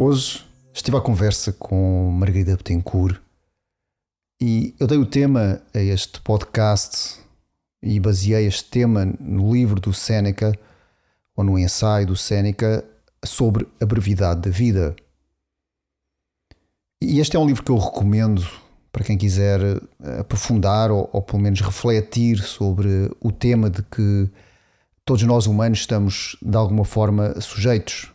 Hoje estive à conversa com Margarida Betancourt e eu dei o tema a este podcast e baseei este tema no livro do Séneca ou no ensaio do Séneca sobre a brevidade da vida. E este é um livro que eu recomendo para quem quiser aprofundar ou, ou pelo menos refletir sobre o tema de que todos nós humanos estamos de alguma forma sujeitos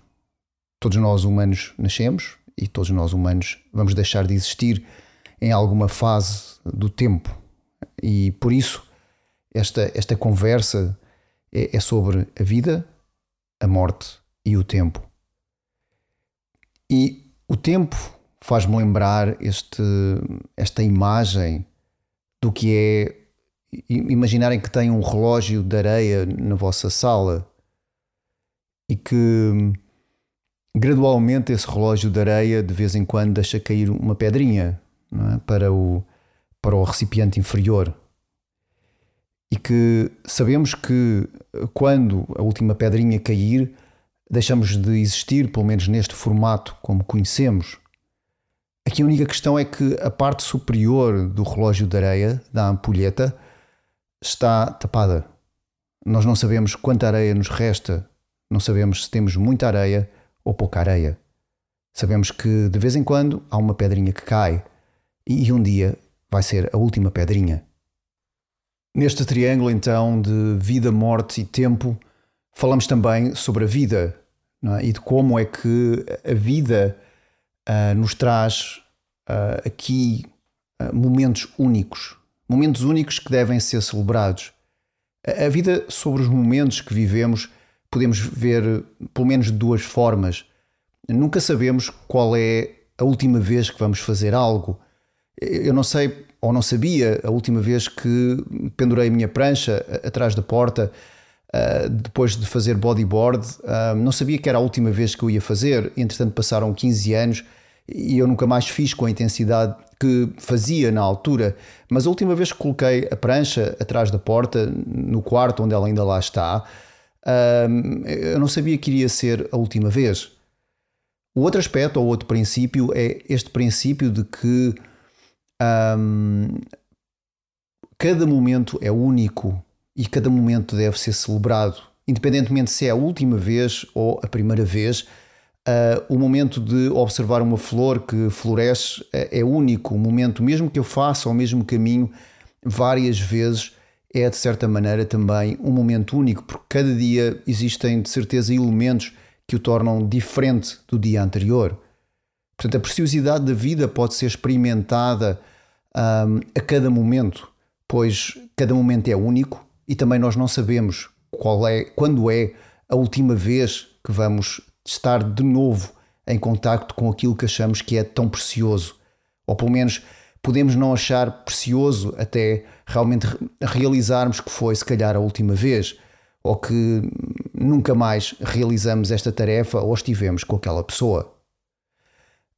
Todos nós humanos nascemos e todos nós humanos vamos deixar de existir em alguma fase do tempo. E por isso, esta, esta conversa é, é sobre a vida, a morte e o tempo. E o tempo faz-me lembrar este, esta imagem do que é imaginarem que tem um relógio de areia na vossa sala e que gradualmente esse relógio de areia de vez em quando deixa cair uma pedrinha é? para, o, para o recipiente inferior. E que sabemos que quando a última pedrinha cair, deixamos de existir, pelo menos neste formato como conhecemos. Aqui a única questão é que a parte superior do relógio de areia, da ampulheta, está tapada. Nós não sabemos quanta areia nos resta, não sabemos se temos muita areia ou pouca areia. Sabemos que de vez em quando há uma pedrinha que cai e um dia vai ser a última pedrinha. Neste triângulo, então, de vida, morte e tempo, falamos também sobre a vida é? e de como é que a vida uh, nos traz uh, aqui uh, momentos únicos, momentos únicos que devem ser celebrados. A vida sobre os momentos que vivemos podemos ver pelo menos de duas formas. Nunca sabemos qual é a última vez que vamos fazer algo. Eu não sei ou não sabia a última vez que pendurei a minha prancha atrás da porta Uh, depois de fazer bodyboard, uh, não sabia que era a última vez que eu ia fazer. Entretanto, passaram 15 anos e eu nunca mais fiz com a intensidade que fazia na altura. Mas a última vez que coloquei a prancha atrás da porta, no quarto onde ela ainda lá está, eu não sabia que iria ser a última vez. O outro aspecto, ou outro princípio, é este princípio de que um, cada momento é único e cada momento deve ser celebrado, independentemente se é a última vez ou a primeira vez. Uh, o momento de observar uma flor que floresce é, é único. O momento, mesmo que eu faça o mesmo caminho várias vezes, é de certa maneira também um momento único, porque cada dia existem de certeza elementos que o tornam diferente do dia anterior. Portanto, a preciosidade da vida pode ser experimentada um, a cada momento, pois cada momento é único e também nós não sabemos qual é, quando é a última vez que vamos estar de novo em contacto com aquilo que achamos que é tão precioso, ou pelo menos podemos não achar precioso até realmente realizarmos que foi se calhar a última vez ou que nunca mais realizamos esta tarefa ou estivemos com aquela pessoa.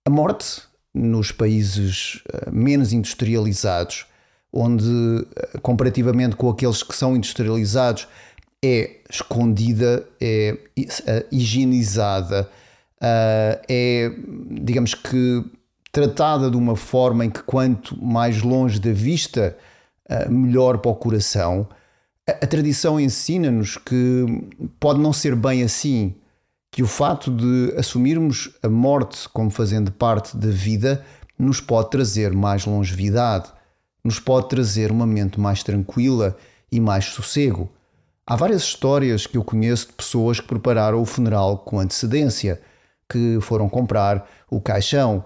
A morte nos países eh, menos industrializados, onde eh, comparativamente com aqueles que são industrializados é escondida, é eh, higienizada, é, digamos que tratada de uma forma em que, quanto mais longe da vista, eh, melhor para o coração. A, tradição ensina-nos que pode não ser bem assim, que o fato de assumirmos a morte como fazendo parte da vida nos pode trazer mais longevidade, nos pode trazer uma mente mais tranquila e mais sossego. Há várias histórias que eu conheço de pessoas que prepararam o funeral com antecedência, que foram comprar o caixão,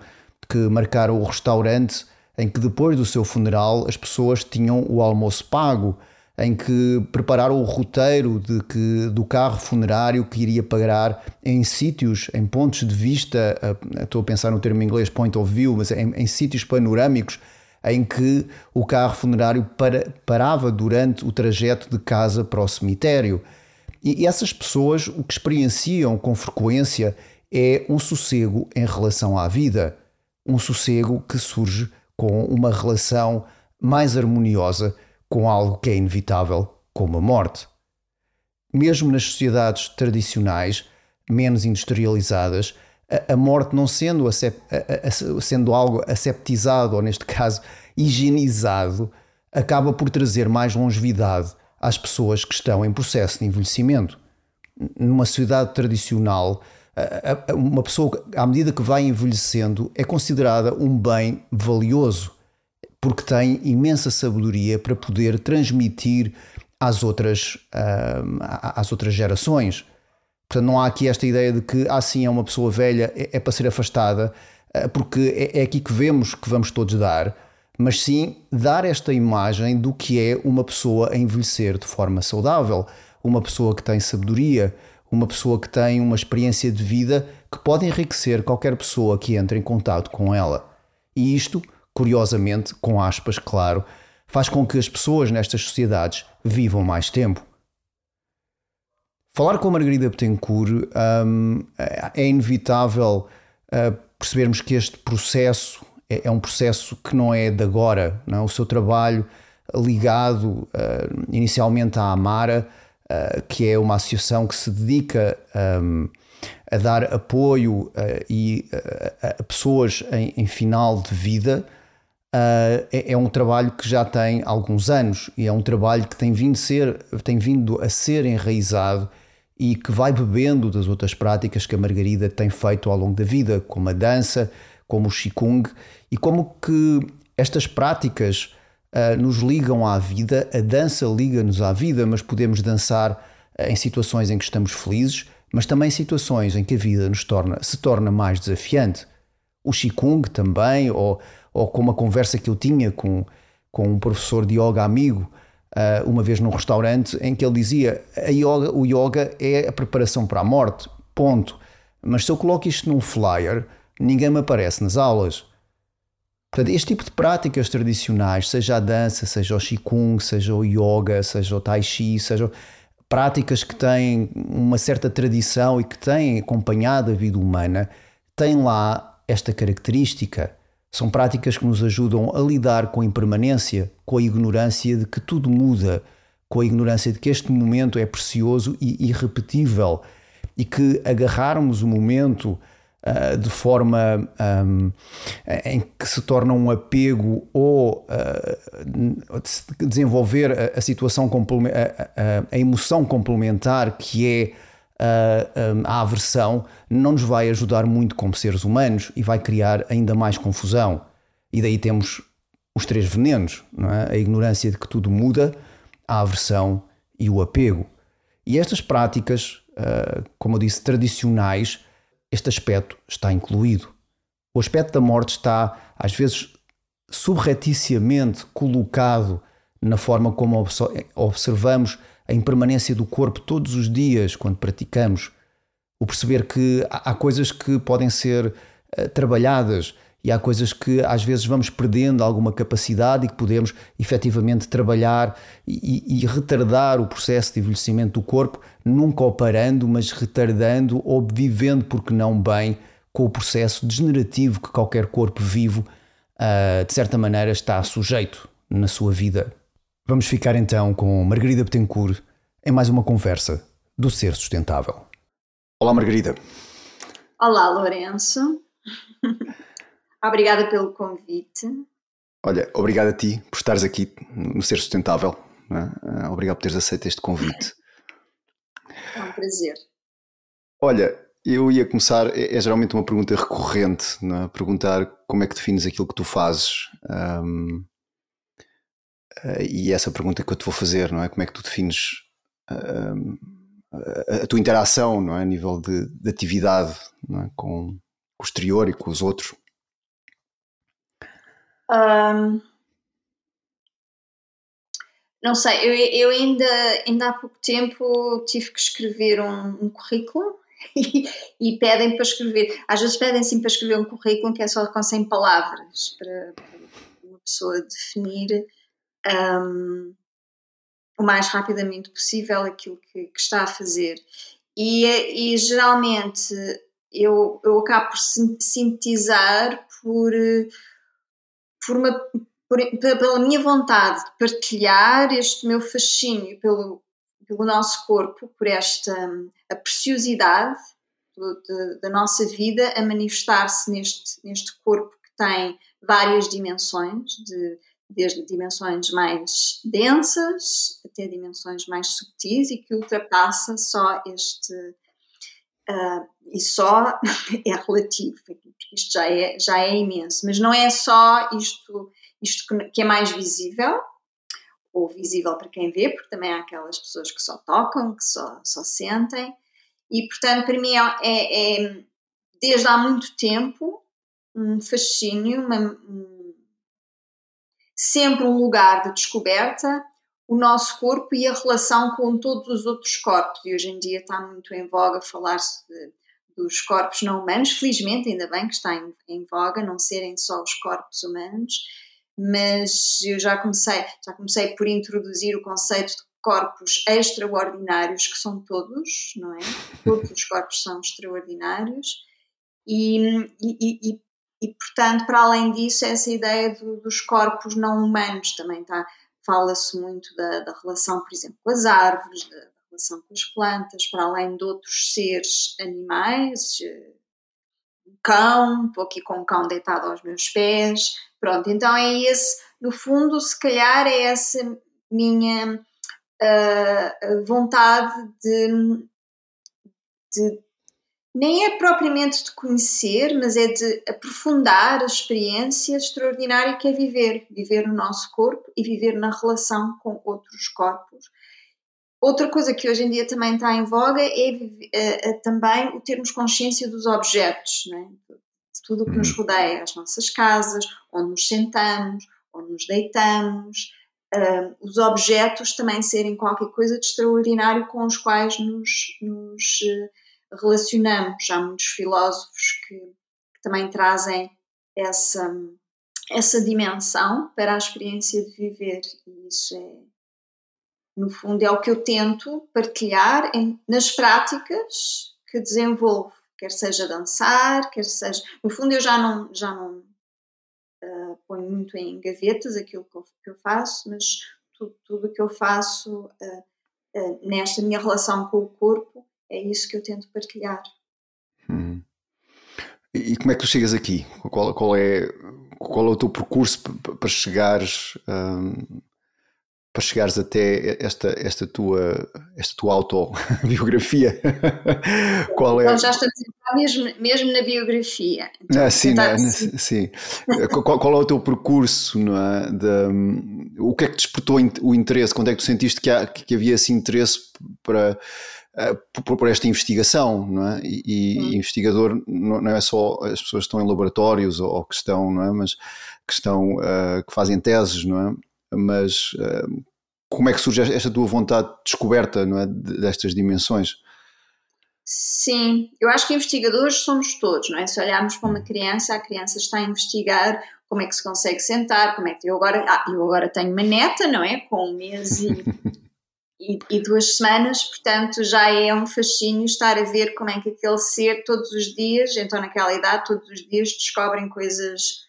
que marcaram o restaurante em que depois do seu funeral as pessoas tinham o almoço pago, em que prepararam o roteiro de que, do carro funerário que iria parar em sítios, em pontos de vista, estou a pensar no termo em inglês point of view, mas em, em sítios panorâmicos em que o carro funerário para, parava durante o trajeto de casa para o cemitério. E essas pessoas o que experienciam com frequência é um sossego em relação à vida, um sossego que surge com uma relação mais harmoniosa com algo que é inevitável, como a morte. Mesmo nas sociedades tradicionais, menos industrializadas, a, morte não sendo, sendo algo aseptizado, ou neste caso, higienizado, acaba por trazer mais longevidade às pessoas que estão em processo de envelhecimento. Numa sociedade tradicional, uma pessoa, à medida que vai envelhecendo, é considerada um bem valioso, porque tem imensa sabedoria para poder transmitir às outras, às outras gerações. Portanto, não há aqui esta ideia de que, assim, é uma pessoa velha, é, é para ser afastada, eh, porque é, é aqui que vemos que vamos todos dar, mas sim dar esta imagem do que é uma pessoa a envelhecer de forma saudável, uma pessoa que tem sabedoria, uma pessoa que tem uma experiência de vida que pode enriquecer qualquer pessoa que entre em contato com ela. E isto, curiosamente, com aspas, claro, faz com que as pessoas nestas sociedades vivam mais tempo. Falar com a Margarida Betancourt um, é inevitável uh, percebermos que este processo é, é, um processo que não é de agora. Não é? O seu trabalho ligado uh, inicialmente à Amara, uh, que é uma associação que se dedica um, a dar apoio e, a pessoas em, em, final de vida, é, é, um trabalho que já tem alguns anos e é um trabalho que tem vindo, ser, tem vindo a ser enraizado e que vai bebendo das outras práticas que a Margarida tem feito ao longo da vida, como a dança, como o Qigong, e como que estas práticas uh, nos ligam à vida, a dança liga-nos à vida, mas podemos dançar uh, em situações em que estamos felizes, mas também em situações em que a vida nos torna, se torna mais desafiante. O Qigong também, ou, ou como a conversa que eu tinha com, com um professor de yoga amigo, uh, uma vez num restaurante em que ele dizia yoga, o yoga é a preparação para a morte, ponto. Mas se eu coloco isto num flyer, ninguém me aparece nas aulas. Portanto, este tipo de práticas tradicionais, seja a dança, seja o Qigong, seja o yoga, seja o Tai Chi, seja práticas que têm uma certa tradição e que têm acompanhado a vida humana, têm lá esta característica. São práticas que nos ajudam a lidar com a impermanência, com a ignorância de que tudo muda, com a ignorância de que este momento é precioso e irrepetível e que agarrarmos o momento uh, de forma um, em que se torna um apego ou uh, desenvolver a, a situação, a, a, a emoção complementar que é a, aversão não nos vai ajudar muito como seres humanos e vai criar ainda mais confusão. E daí temos os três venenos: é? a ignorância de que tudo muda, a aversão e o apego. E estas práticas, como eu disse, tradicionais, este aspecto está incluído. O aspecto da morte está, às vezes, subrepticiamente colocado na forma como observamos a impermanência do corpo todos os dias quando praticamos, o perceber que há coisas que podem ser uh, trabalhadas e há coisas que às vezes vamos perdendo alguma capacidade e que podemos efetivamente trabalhar e, e retardar o processo de envelhecimento do corpo, nunca operando, mas retardando ou vivendo, porque não bem, com o processo degenerativo que qualquer corpo vivo, uh, de certa maneira, está sujeito na sua vida. Vamos ficar então com Margarida Betancourt em mais uma conversa do Ser Sustentável. Olá, Margarida. Olá, Lourenço. Obrigada pelo convite. Olha, obrigado a ti por estares aqui no Ser Sustentável. É? Obrigado por teres aceito este convite. É um prazer. Olha, eu ia começar, é, é geralmente uma pergunta recorrente, é? perguntar como é que defines aquilo que tu fazes. Um, Uh, e essa pergunta que eu te vou fazer, não é? Como é que tu defines a, a, tua interação, não é? A nível de, de atividade é? com, o exterior e com os outros? Um, Não sei, eu, eu ainda, ainda há pouco tempo tive que escrever um, um currículo e, e, pedem para escrever. Às vezes pedem sim para escrever um currículo que é só com 100 palavras para, uma pessoa definir um, o mais rapidamente possível aquilo que, que está a fazer. E, e geralmente eu, eu acabo por sintetizar por uma, por, pela minha vontade de partilhar este meu fascínio pelo, pelo nosso corpo, por esta a preciosidade da nossa vida a manifestar-se neste, neste corpo que tem várias dimensões, de, desde dimensões mais densas até dimensões mais subtis e que ultrapassa só este. Uh, e só é relativo, isto já é, já é imenso, mas não é só isto, isto que é mais visível, ou visível para quem vê, porque também há aquelas pessoas que só tocam, que só, só sentem, e portanto para mim é, é, é desde há muito tempo um fascínio, uma, um, sempre um lugar de descoberta, o nosso corpo e a relação com todos os outros corpos. E hoje em dia está muito em voga falar-se dos corpos não humanos, felizmente, ainda bem que está em, em, voga, não serem só os corpos humanos, mas eu já comecei, já comecei por introduzir o conceito de corpos extraordinários, que são todos, não é? Todos os corpos são extraordinários. E, e, e, e, portanto, para além disso, essa ideia do, dos corpos não humanos também está. Fala-se muito da, da, relação, por exemplo, com as árvores, da, relação com as plantas, para além de outros seres animais, eh, um cão, estou aqui com um cão deitado aos meus pés. Pronto, então é esse, no fundo, se calhar é essa minha uh, vontade de, de nem é propriamente de conhecer, mas é de aprofundar a experiência extraordinária que é viver, viver no nosso corpo e viver na relação com outros corpos. Outra coisa que hoje em dia também está em voga é, é, é também o termos consciência dos objetos, né? de tudo o que nos uhum. rodeia, as nossas casas, onde nos sentamos, onde nos deitamos, uh, os objetos também serem qualquer coisa de extraordinário com os quais nos, nos relacionamos. Há muitos filósofos que, que também trazem essa, essa dimensão para a experiência de viver, e isso é, no fundo, é o que eu tento partilhar em, nas práticas que desenvolvo, quer seja dançar, quer seja. No fundo, eu já não, já não uh, ponho muito em gavetas aquilo que eu, que eu faço, mas tudo o que eu faço uh, uh, nesta minha relação com o corpo é isso que eu tento partilhar. Hum. E como é que tu chegas aqui? Qual, qual, é, qual é o teu percurso para chegares, para chegares até esta, esta, tua, esta tua autobiografia? qual é? Então já estamos mesmo, mesmo na biografia. Então, ah, sim, né? sim. qual, qual, é o teu percurso? Não é? De, um, o que é que despertou o interesse? Quando é que tu sentiste que, há, que havia esse interesse para eh, por, por, esta investigação, não é? E, e investigador não é só as pessoas que estão em laboratórios ou, que estão, não é? Mas que estão, uh, que fazem teses, não é? Mas uh, como é que surge esta tua vontade de descoberta, não é? Destas dimensões? Sim, eu acho que investigadores somos todos, não é? Se olharmos para uma criança, a criança está a investigar como é que se consegue sentar, como é que eu agora, ah, eu agora tenho uma neta, não é? Com um mês e e, e, duas semanas, portanto já é um fascínio estar a ver como é que aquele ser todos os dias, então naquela idade, todos os dias descobrem coisas,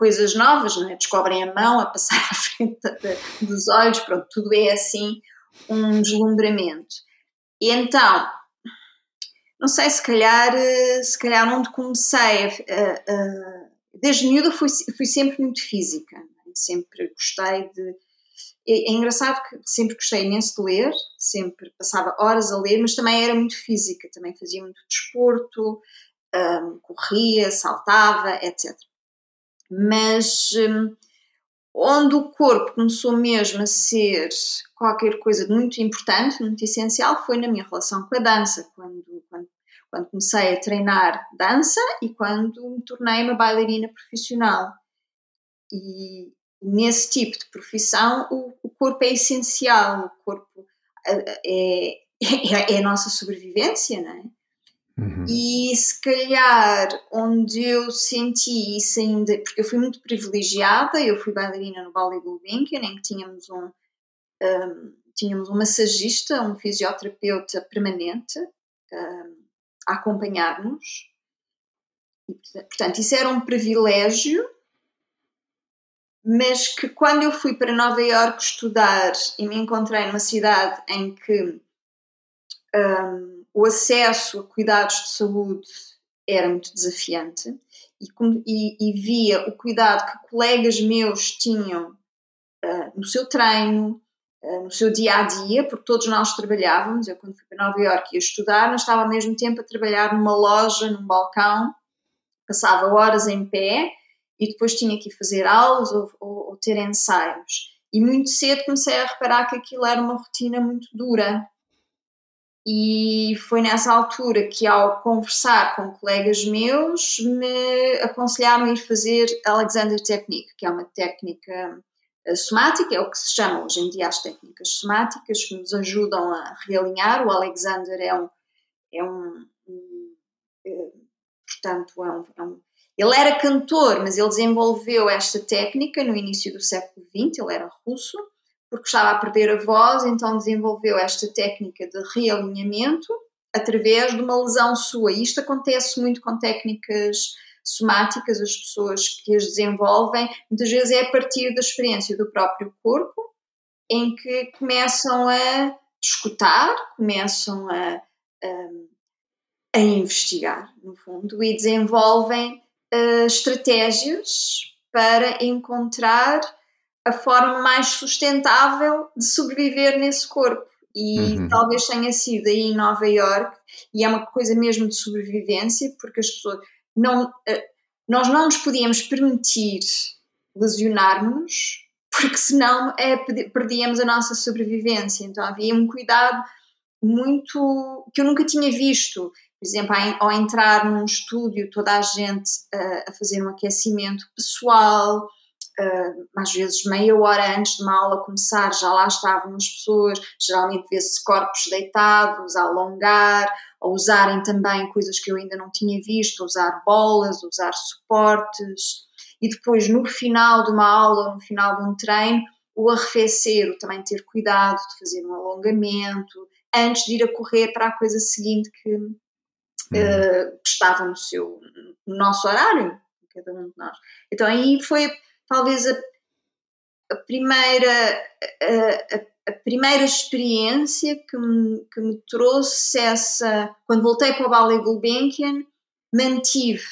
coisas novas, é? descobrem a mão a passar à frente dos olhos, pronto, tudo é assim um deslumbramento. E então, não sei, se calhar, se calhar onde comecei, desde miúda fui, fui sempre muito física, é? sempre gostei de é, é, engraçado que sempre gostei imenso de ler, sempre passava horas a ler, mas também era muito física, também fazia muito desporto, um, corria, saltava, etc. Mas um, onde o corpo começou mesmo a ser qualquer coisa de muito importante, muito essencial, foi na minha relação com a dança, quando, quando, quando comecei a treinar dança e quando me tornei uma bailarina profissional. E, nesse tipo de profissão, o, o corpo é essencial, o corpo é, é, é a nossa sobrevivência, não é? Uhum. E se calhar onde eu senti isso ainda, porque eu fui muito privilegiada, eu fui bailarina no Ballet Gulbenkian, em que tínhamos um, um, tínhamos um massagista, um fisioterapeuta permanente um, a acompanhar-nos. Portanto, isso era um privilégio, mas que quando eu fui para Nova Iorque estudar e me encontrei numa cidade em que um, o acesso a cuidados de saúde era muito desafiante e, e, e via o cuidado que colegas meus tinham uh, no seu treino, uh, no seu dia a dia, porque todos nós trabalhávamos. Eu, quando fui para Nova Iorque ia estudar, mas estava ao mesmo tempo a trabalhar numa loja, num balcão, passava horas em pé e depois tinha que fazer aulas ou, ou, ou ter ensaios. E muito cedo comecei a reparar que aquilo era uma rotina muito dura e foi nessa altura que, ao conversar com colegas meus, me aconselharam a ir fazer Alexander Technique, que é uma técnica eh, somática, é o que se chama hoje em dia as técnicas somáticas, que nos ajudam a realinhar. O Alexander é um. É um, um é, portanto, é um, é um, ele era cantor, mas ele desenvolveu esta técnica no início do século XX, ele era russo porque estava a perder a voz, então desenvolveu esta técnica de realinhamento através de uma lesão sua. E isto acontece muito com técnicas somáticas, as pessoas que as desenvolvem, muitas vezes é a partir da experiência do próprio corpo, em que começam a escutar, começam a, a, a investigar, no fundo, e desenvolvem uh, estratégias para encontrar a forma mais sustentável de sobreviver nesse corpo. E uhum. talvez tenha sido aí em Nova York, e é uma coisa mesmo de sobrevivência, porque as pessoas não. Eh, nós não nos podíamos permitir lesionar-nos, porque senão é, perdíamos a nossa sobrevivência. Então havia um cuidado muito. que eu nunca tinha visto. Por exemplo, ao entrar num estúdio, toda a gente uh, a fazer um aquecimento pessoal, às vezes meia hora antes de uma aula começar, já lá estavam as pessoas, geralmente vê-se corpos deitados, a alongar, a usarem também coisas que eu ainda não tinha visto, usar bolas, usar suportes, e depois no final de uma aula, no final de um treino, o arrefecer, o também ter cuidado de fazer um alongamento, antes de ir a correr para a coisa seguinte que, uh, que estava no, seu, no nosso horário, cada um de nós. Então aí foi talvez a, a primeira, a, a, primeira experiência que me, que me trouxe essa. Quando voltei para o Ballet Gulbenkian, mantive,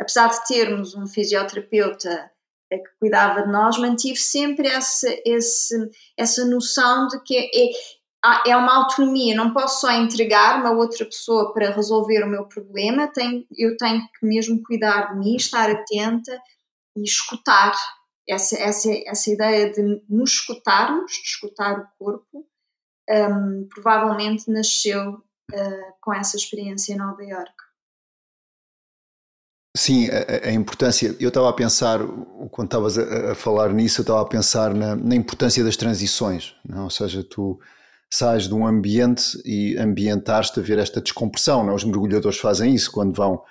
apesar de termos um fisioterapeuta que cuidava de nós, mantive sempre essa, essa, essa noção de que é, é uma autonomia, não posso só entregar uma outra pessoa para resolver o meu problema, tenho, eu tenho que mesmo cuidar de mim, estar atenta e escutar. Essa, essa, essa ideia de nos escutarmos, de escutar o corpo, um, provavelmente nasceu uh, com essa experiência em Nova York. Sim, a, a, importância. Eu estava a pensar, quando estavas a, a, falar nisso, eu estava a pensar na, na importância das transições. Não? Ou seja, tu sais de um ambiente e ambientaste a ver esta descompressão. Não? Os mergulhadores fazem isso quando vão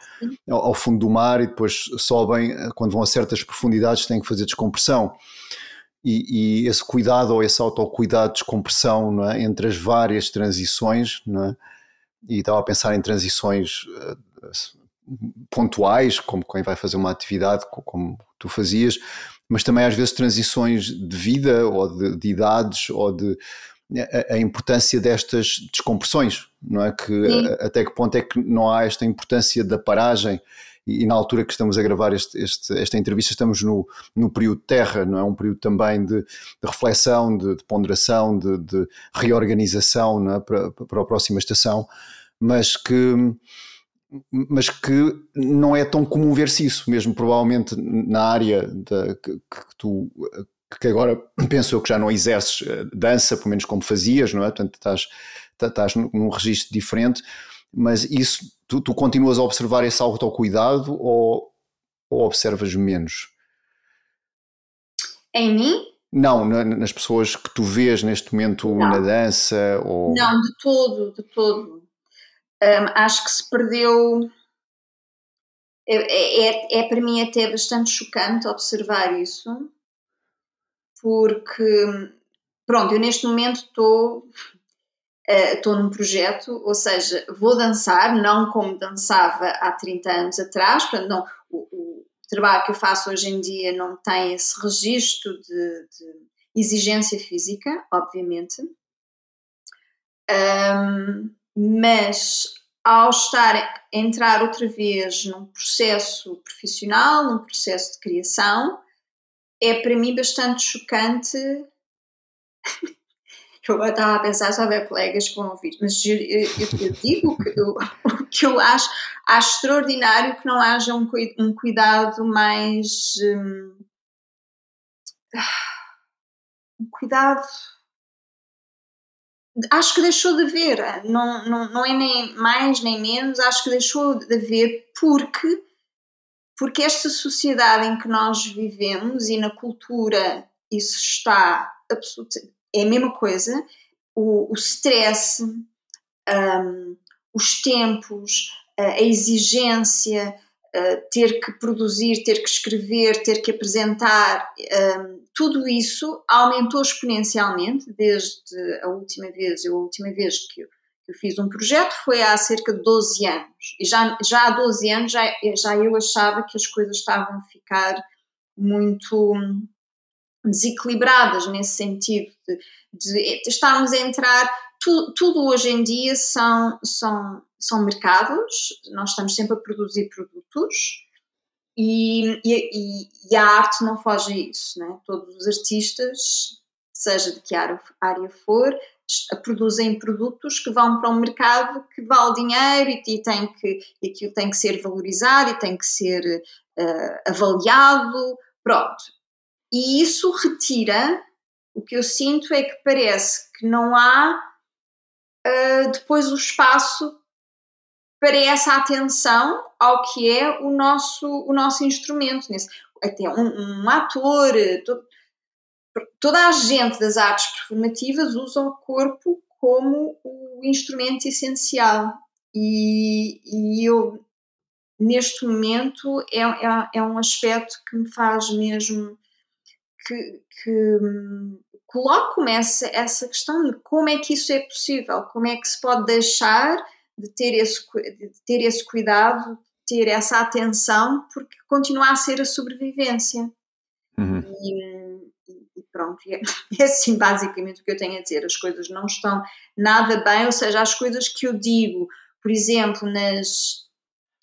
ao, fundo do mar e depois sobem, quando vão a certas profundidades, têm que fazer descompressão. E, e esse cuidado ou esse autocuidado de descompressão não é? entre as várias transições, não é? e estava a pensar em transições uh, pontuais, como quem vai fazer uma atividade, como tu fazias, mas também às vezes transições de vida ou de, de idades ou de a, a, importância destas descompressões, não é? Que a, até que ponto é que não há esta importância da paragem e, e na altura que estamos a gravar este, este, esta entrevista estamos no, no período terra, não é? Um período também de, de reflexão, de, de ponderação, de, de, reorganização é? para, para a próxima estação, mas que mas que não é tão comum ver-se isso, mesmo provavelmente na área da, que, que, tu que agora penso eu que já não exerces eh, dança, pelo menos como fazias, não é? Portanto, estás, estás num registro diferente, mas isso, tu, tu continuas a observar esse autocuidado ou, ou observas menos? Em mim? Não, nas pessoas que tu vês neste momento não. na dança? Ou... Não, de todo, de todo. Um, acho que se perdeu. É, é, é, é, para mim até bastante chocante observar isso, porque, pronto, eu neste momento estou estou uh, num projeto, ou seja, vou dançar, não como dançava há 30 anos atrás, portanto, não, o, o, trabalho que eu faço hoje em dia não tem esse registro de, de exigência física, obviamente, um, mas ao estar entrar outra vez num processo profissional, num processo de criação, é para mim bastante chocante eu agora estava a pensar se houver colegas que vão ouvir, mas eu, eu, eu digo que eu, o que eu acho, acho extraordinário que não haja um, um cuidado mais. Um, um cuidado. Acho que deixou de haver, não, não, não é nem mais nem menos, acho que deixou de haver porque, porque esta sociedade em que nós vivemos e na cultura isso está absolutamente é a mesma coisa, o, o stress, um, os tempos, a exigência, uh, ter que produzir, ter que escrever, ter que apresentar, um, tudo isso aumentou exponencialmente desde a última vez. Eu, a última vez que eu, fiz um projeto foi há cerca de 12 anos. E já, já há 12 anos já, já eu achava que as coisas estavam a ficar muito desequilibradas nesse sentido de, de, estarmos a entrar. Tu, tudo hoje em dia são, são, são mercados, nós estamos sempre a produzir produtos e, e, e a arte não foge a isso. Né? Todos os artistas, seja de que área for, produzem produtos que vão para um mercado que vale dinheiro e, e tem que, e aquilo tem que ser valorizado e tem que ser uh, avaliado. Pronto, e isso retira, o que eu sinto é que parece que não há uh, depois o espaço para essa atenção ao que é o nosso, o nosso instrumento. Nesse, até um, um ator, todo, toda a gente das artes performativas usa o corpo como o instrumento essencial. E, e eu, neste momento, é, é, é um aspecto que me faz mesmo que, que hum, colocam essa, essa questão de como é que isso é possível, como é que se pode deixar de ter esse, de ter esse cuidado, ter essa atenção, porque continua a ser a sobrevivência. Uhum. E, e, pronto, é, é assim basicamente o que eu tenho a dizer. As coisas não estão nada bem, ou seja, as coisas que eu digo, por exemplo, nas,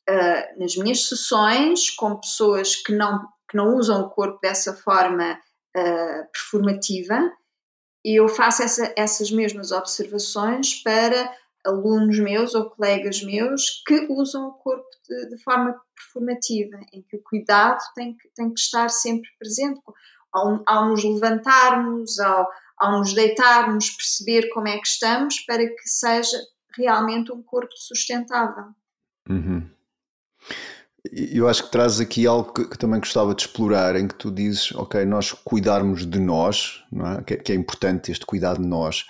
uh, nas minhas sessões com pessoas que não, que não usam o corpo dessa forma uh, performativa, e eu faço essa, essas mesmas observações para alunos meus ou colegas meus que usam o corpo de, de forma performativa, em que o cuidado tem que, tem que estar sempre presente. Ao, ao nos levantarmos, ao, ao nos deitarmos, perceber como é que estamos para que seja realmente um corpo sustentável. Uhum. Eu acho que traz aqui algo que, que, também gostava de explorar, em que tu dizes, ok, nós cuidarmos de nós, é? Que, que, é importante este cuidar de nós,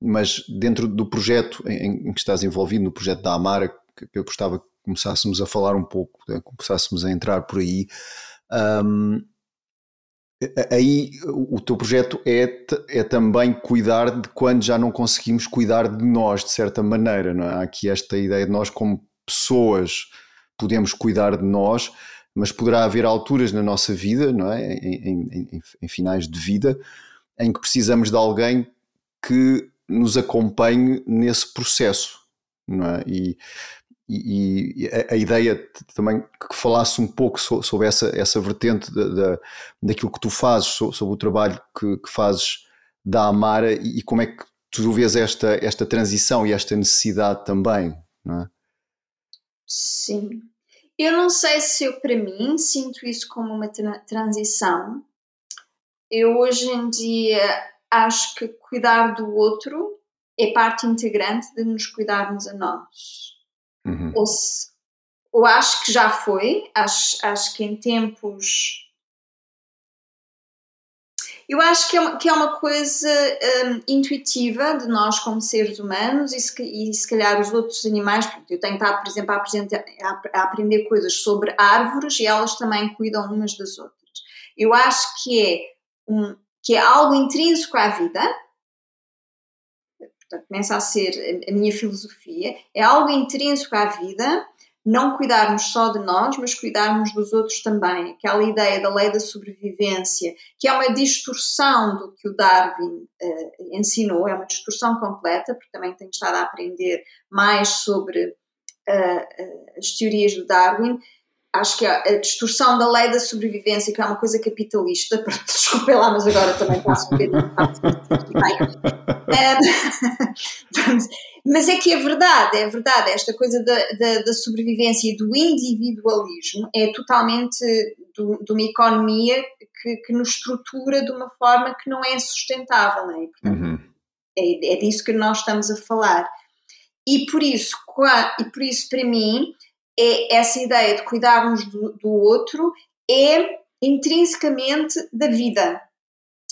mas dentro do projeto em, em, que estás envolvido, no projeto da Amara, que, que eu gostava que começássemos a falar um pouco, né? começássemos a entrar por aí, um, aí o teu projeto é, é também cuidar de quando já não conseguimos cuidar de nós, de certa maneira, não é? Há aqui esta ideia de nós como pessoas podemos cuidar de nós, mas poderá haver alturas na nossa vida, não é? em, em, em finais de vida, em que precisamos de alguém que nos acompanhe nesse processo. Não é? E, e, e a, a, ideia também que falasse um pouco sobre essa, essa vertente da, da, daquilo que tu fazes, sobre, o trabalho que, que fazes da Amara e, e, como é que tu vês esta, esta transição e esta necessidade também, não é? Sim. Eu não sei se eu, para mim, sinto isso como uma tra transição. Eu, hoje em dia, acho que cuidar do outro é parte integrante de nos cuidarmos a nós. Uhum. Ou, se, ou acho que já foi, acho, acho que em tempos Eu acho que é uma, que é uma coisa um, intuitiva de nós como seres humanos e se, e se calhar os outros animais, porque eu tenho estado, por exemplo, a, a, a, aprender coisas sobre árvores e elas também cuidam umas das outras. Eu acho que é, um, que é algo intrínseco à vida, portanto, começa a ser a, minha filosofia, é algo intrínseco à vida não cuidarmos só de nós, mas cuidarmos dos outros também. Aquela ideia da lei da sobrevivência, que é uma distorção do que o Darwin uh, ensinou, é uma distorção completa, porque também tenho estado a aprender mais sobre uh, as teorias do Darwin. Acho que a, distorção da lei da sobrevivência, que é uma coisa capitalista, desculpem lá, mas agora também posso ver. Mas é que é verdade, é verdade, esta coisa da, da, da sobrevivência e do individualismo é totalmente do, de uma economia que, que, nos estrutura de uma forma que não é sustentável, não é? Portanto, uhum. é, é disso que nós estamos a falar. E por isso, e por isso para mim, é essa ideia de cuidarmos do, do outro é intrinsecamente da vida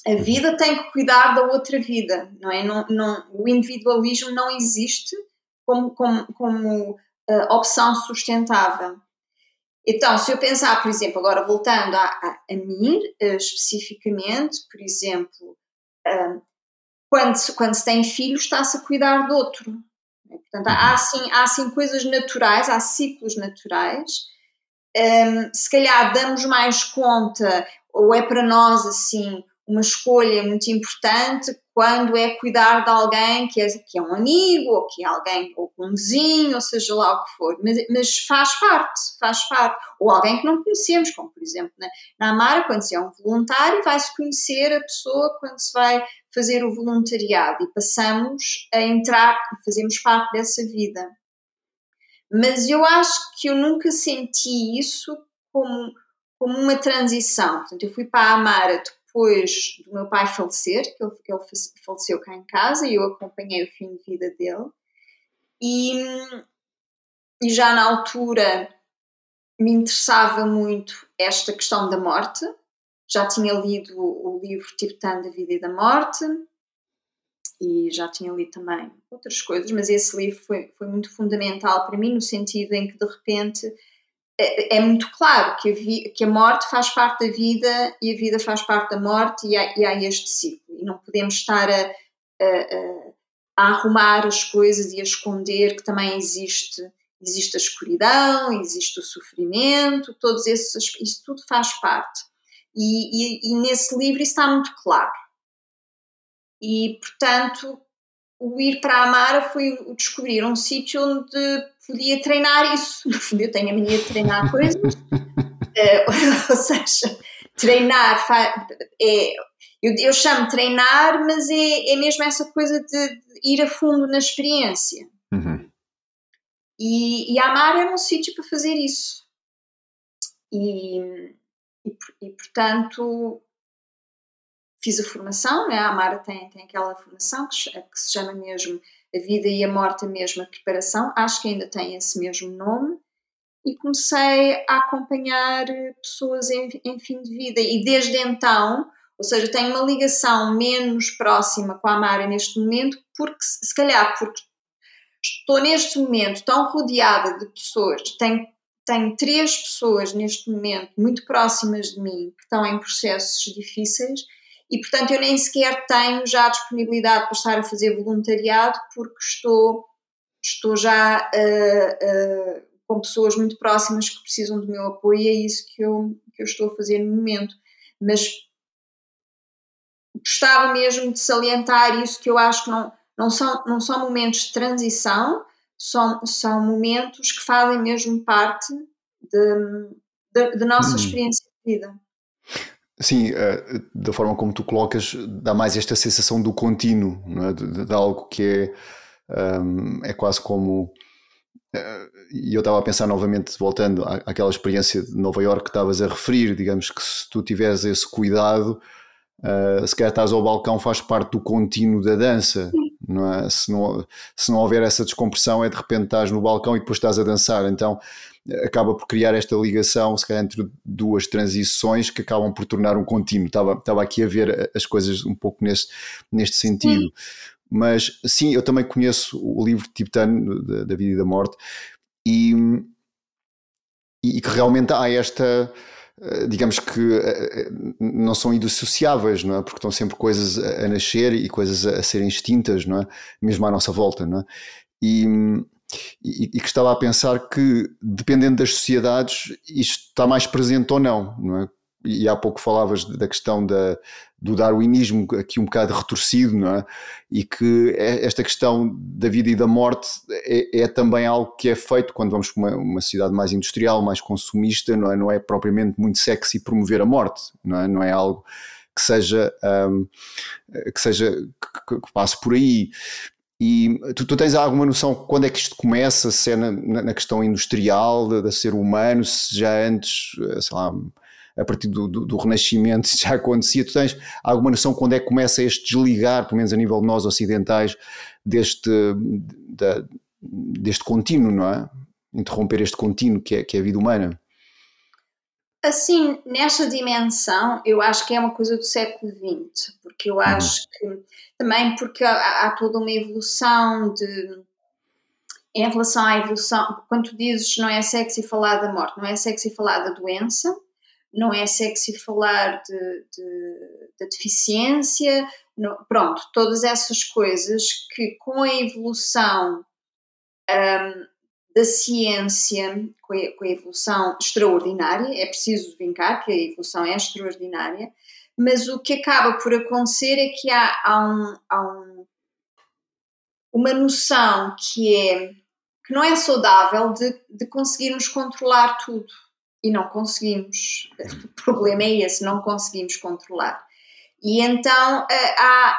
a vida tem que cuidar da outra vida, não é? Não, não, o individualismo não existe como, como, como uh, opção sustentável. Então, se eu pensar, por exemplo, agora voltando a, a, a mim uh, especificamente, por exemplo, uh, quando, se, quando se tem filhos, está-se a cuidar do outro. Portanto, há assim, há assim coisas naturais, há ciclos naturais. Um, se calhar damos mais conta, ou é para nós assim, uma escolha muito importante quando é cuidar de alguém que é, que é um amigo, ou que é alguém, ou um vizinho, ou seja lá o que for, mas, mas faz parte, faz parte. Ou alguém que não conhecemos, como por exemplo na, na Amara, quando se é um voluntário, vai-se conhecer a pessoa quando se vai fazer o voluntariado e passamos a entrar, fazemos parte dessa vida. Mas eu acho que eu nunca senti isso como, como uma transição. Portanto, eu fui para a Amara depois do meu pai falecer, que ele, ele faleceu cá em casa e eu acompanhei o fim de vida dele. E, e já na altura me interessava muito esta questão da morte. Já tinha lido o, livro Tibetano da Vida e da Morte e já tinha lido também outras coisas, mas esse livro foi, foi muito fundamental para mim, no sentido em que de repente é, é, muito claro que a, vi, que a, morte faz parte da vida e a vida faz parte da morte e há, e há este ciclo. E não podemos estar a, a, a, arrumar as coisas e a esconder que também existe, existe a escuridão, existe o sofrimento, todos esses, isso tudo faz parte. E, e, e nesse livro isso está muito claro. E, portanto, o ir para a Amara foi descobrir um sítio onde podia treinar isso. No fundo, eu tenho a mania de treinar coisas, uh, ou seja, treinar é, eu, eu chamo treinar, mas é, é mesmo essa coisa de, de ir a fundo na experiência. Uhum. E, e a Amara era um sítio para fazer isso. E, e, e portanto, fiz a formação, né? a Amara tem, tem aquela formação que, que, se chama mesmo A Vida e a Morte, a mesma preparação, acho que ainda tem esse mesmo nome, e comecei a acompanhar pessoas em, em fim de vida, e desde então, ou seja, tenho uma ligação menos próxima com a Amara neste momento, porque se calhar porque estou neste momento tão rodeada de pessoas, tenho tenho três pessoas neste momento muito próximas de mim que estão em processos difíceis e portanto eu nem sequer tenho já a disponibilidade para estar a fazer voluntariado porque estou, estou já uh, uh, com pessoas muito próximas que precisam do meu apoio e é isso que eu, que eu estou a fazer no momento. Mas gostava mesmo de salientar isso que eu acho que não, não, são, não são momentos de transição, são, são momentos que fazem mesmo parte da nossa hum. experiência de vida. Sim, eh, da forma como tu colocas, dá mais esta sensação do contínuo, é? de, de, algo que é, um, é quase como. Eh, e eu estava a pensar novamente, voltando à, àquela experiência de Nova Iorque que estavas a referir, digamos que se tu tiveres esse cuidado, uh, se calhar estás ao balcão, faz parte do contínuo da dança. Não é? Se não, se não houver essa descompressão, é de repente estás no balcão e depois estás a dançar. Então acaba por criar esta ligação, se calhar, entre duas transições que acabam por tornar um contínuo. Estava, estava aqui a ver as coisas um pouco neste, neste sentido. Sim. Mas sim, eu também conheço o livro Tibetano da, da Vida e da Morte e, e que realmente há esta eh, digamos que eh, eh, não são indissociáveis, não é? Porque estão sempre coisas a nascer e coisas a serem extintas, não é? Mesmo à nossa volta, não é? E, e, e, que estava a pensar que, dependendo das sociedades, isto está mais presente ou não, não é? E há pouco falavas da questão da, do darwinismo aqui um bocado retorcido, não é? E que é, esta questão da vida e da morte é, é também algo que é feito quando vamos para uma, uma sociedade mais industrial, mais consumista, não é? Não é propriamente muito sexy promover a morte, não é? Não é algo que seja um, que seja que, que, passe por aí e tu, tu, tens alguma noção quando é que isto começa, se é na, na questão industrial, da ser humano, se já antes, sei lá, a partir do, do, do, Renascimento já acontecia, tu tens alguma noção quando é que começa este desligar, pelo menos a nível de nós ocidentais, deste, da, deste contínuo, não é? Interromper este contínuo que é, que é a vida humana. Assim, nesta dimensão, eu acho que é uma coisa do século XX, porque eu uhum. acho que também porque há, há, toda uma evolução de em relação à evolução, quando tu dizes não é sexy falar da morte, não é sexy falar da doença, não é sexy falar de, de, da deficiência, não, pronto, todas essas coisas que com a evolução um, da ciência, com a, com a, evolução extraordinária, é preciso vincar que a evolução é extraordinária, mas o que acaba por acontecer é que há, há, um, há um, uma noção que é que não é saudável de, de conseguirmos controlar tudo e não conseguimos. O problema é esse, não conseguimos controlar. E então eh, há,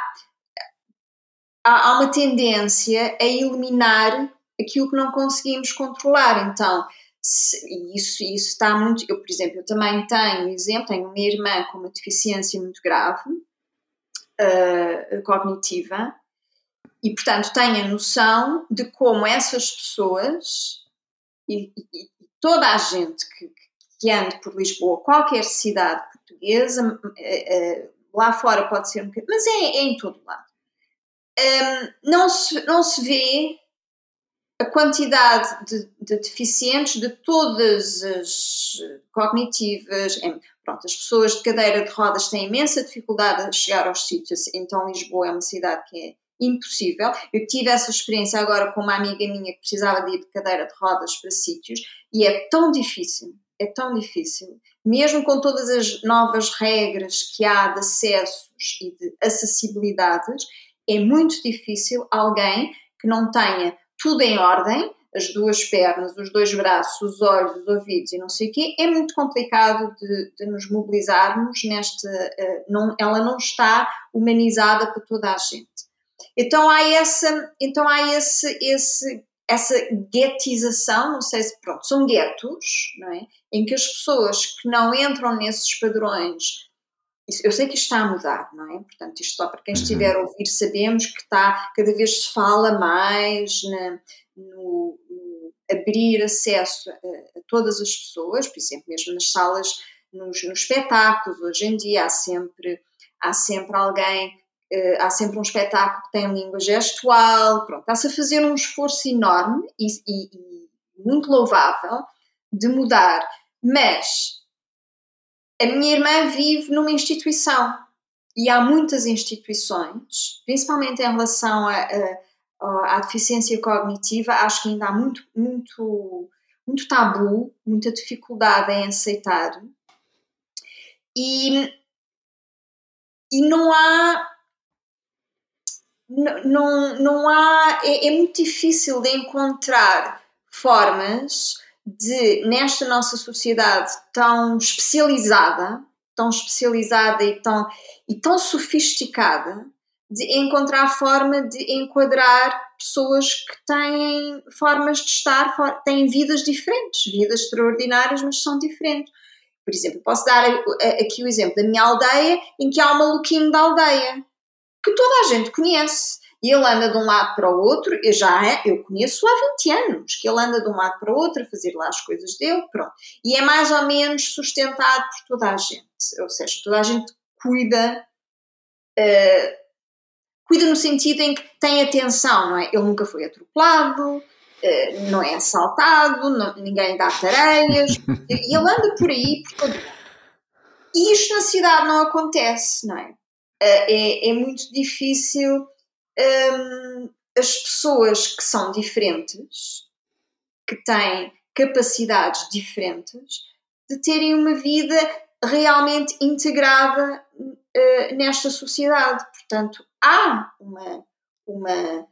há uma tendência a eliminar aquilo que não conseguimos controlar. Então, se, isso, isso está muito. Eu, por exemplo, eu também tenho exemplo, tenho uma irmã com uma deficiência muito grave, uh, cognitiva, e portanto tenho a noção de como essas pessoas e, e, e toda a gente que, que ande por Lisboa, qualquer cidade portuguesa, eh, eh, lá fora pode ser um bocadinho, mas é, é em todo lado. Um, não, se, não se vê a quantidade de, de, deficientes de todas as cognitivas. Pronto, as pessoas de cadeira de rodas têm imensa dificuldade a chegar aos sítios, então Lisboa é uma cidade que é impossível. Eu tive essa experiência agora com uma amiga minha que precisava de ir de cadeira de rodas para sítios e é tão difícil é tão difícil, mesmo com todas as novas regras que há de acessos e de acessibilidades, é muito difícil alguém que não tenha tudo em ordem, as duas pernas, os dois braços, os olhos, os ouvidos e não sei o quê, é muito complicado de, de nos mobilizarmos nesta. Uh, não, ela não está humanizada para toda a gente. Então há essa, então há esse, esse essa guetização, não sei se, pronto, são guetos, não é? Em que as pessoas que não entram nesses padrões, eu sei que isto está a mudar, não é? Portanto, isto só para quem estiver a uhum. ouvir, sabemos que está, cada vez se fala mais na, no, no, abrir acesso a, a, todas as pessoas, por exemplo, mesmo nas salas, nos, nos espetáculos, hoje em dia há sempre, há sempre alguém Uh, há sempre um espetáculo que tem língua gestual, pronto, está-se a fazer um esforço enorme e, e, e, muito louvável de mudar, mas a minha irmã vive numa instituição e há muitas instituições, principalmente em relação a, a, à deficiência cognitiva, acho que ainda há muito, muito, muito tabu, muita dificuldade em aceitar. E, e não há não, não há. É, é muito difícil de encontrar formas de, nesta nossa sociedade tão especializada, tão especializada e tão, e tão sofisticada, de encontrar forma de enquadrar pessoas que têm formas de estar, têm vidas diferentes, vidas extraordinárias, mas são diferentes. Por exemplo, posso dar aqui o exemplo da minha aldeia, em que há um maluquinho da aldeia que toda a gente conhece. E ele anda de um lado para o outro, eu já eu conheço há 20 anos, que ele anda de um lado para o outro a fazer lá as coisas dele, pronto. E é mais ou menos sustentado por toda a gente, ou seja, toda a gente cuida, uh, cuida no sentido em que tem atenção, não é? Ele nunca foi atropelado, uh, não é assaltado, não, ninguém dá tareias, e ele anda por aí por todo E isto na cidade não acontece, não é? Uh, é, é muito difícil um, as pessoas que são diferentes, que têm capacidades diferentes, de terem uma vida realmente integrada uh, nesta sociedade. Portanto, há uma, uma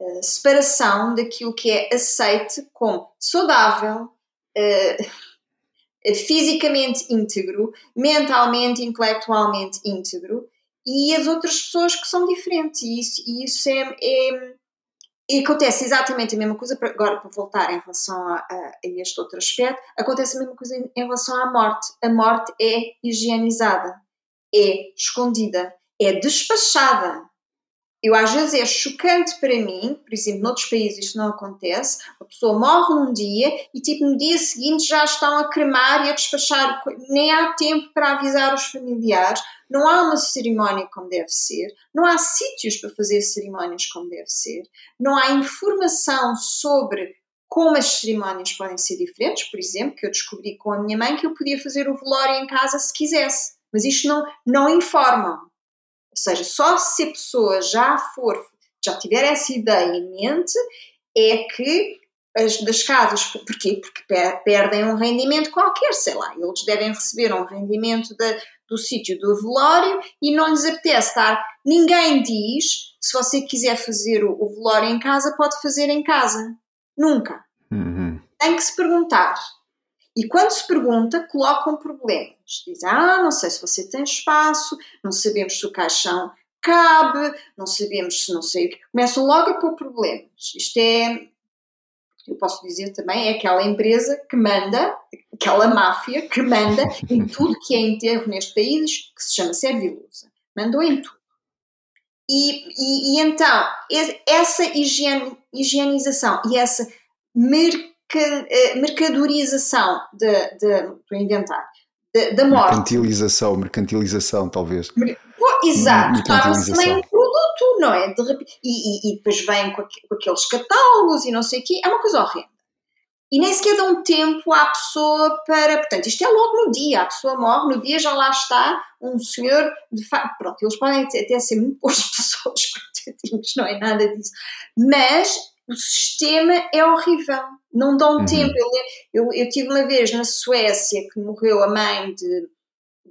uh, separação daquilo que é aceite como saudável, uh, fisicamente íntegro, mentalmente, intelectualmente íntegro e as outras pessoas que são diferentes. E isso, e isso é, é, e acontece exatamente a mesma coisa, agora para voltar em relação a, a, a, este outro aspecto, acontece a mesma coisa em, em relação à morte. A morte é higienizada, é escondida, é despachada. Eu às vezes é chocante para mim, por exemplo, noutros países isto não acontece, a pessoa morre num dia e tipo no dia seguinte já estão a cremar e a despachar, nem há tempo para avisar os familiares, não há uma cerimónia como deve ser, não há sítios para fazer cerimónias como deve ser, não há informação sobre como as cerimónias podem ser diferentes, por exemplo, que eu descobri com a minha mãe que eu podia fazer o velório em casa se quisesse, mas isto não, não informam. Ou seja, só se a pessoa já for, já tiver essa ideia em mente, é que as, das casas, porquê? Porque perdem um rendimento qualquer, sei lá, eles devem receber um rendimento do sítio do velório e não lhes apetece estar. Ninguém diz, se você quiser fazer o, o velório em casa, pode fazer em casa. Nunca. Uhum. Tem que se perguntar. E quando se pergunta, colocam problemas. Dizem, ah, não sei se você tem espaço, não sabemos se o caixão cabe, não sabemos se não sei o que. Começam logo a pôr problemas. Isto é, eu posso dizer também, é aquela empresa que manda, aquela máfia que manda em tudo que é enterro neste país, que se chama Servilusa. Mandou em tudo. E, e, e então, essa higiene, higienização e essa eh, mercadorização de, de, do inventário, da morte. Mercantilização, mercantilização, talvez. exato, torna-se também um produto, não é? De, e, e, e, depois vem com, com, aqueles catálogos e não sei o quê, é uma coisa horrenda. E nem sequer dão tempo à pessoa para. Portanto, isto é logo no dia, a pessoa morre, no dia já lá está um senhor, de facto, pronto, eles podem até ser muito boas pessoas, não é nada disso, mas o sistema é horrível, não dão uhum. tempo. Eu, eu, eu, tive uma vez na Suécia que morreu a mãe de,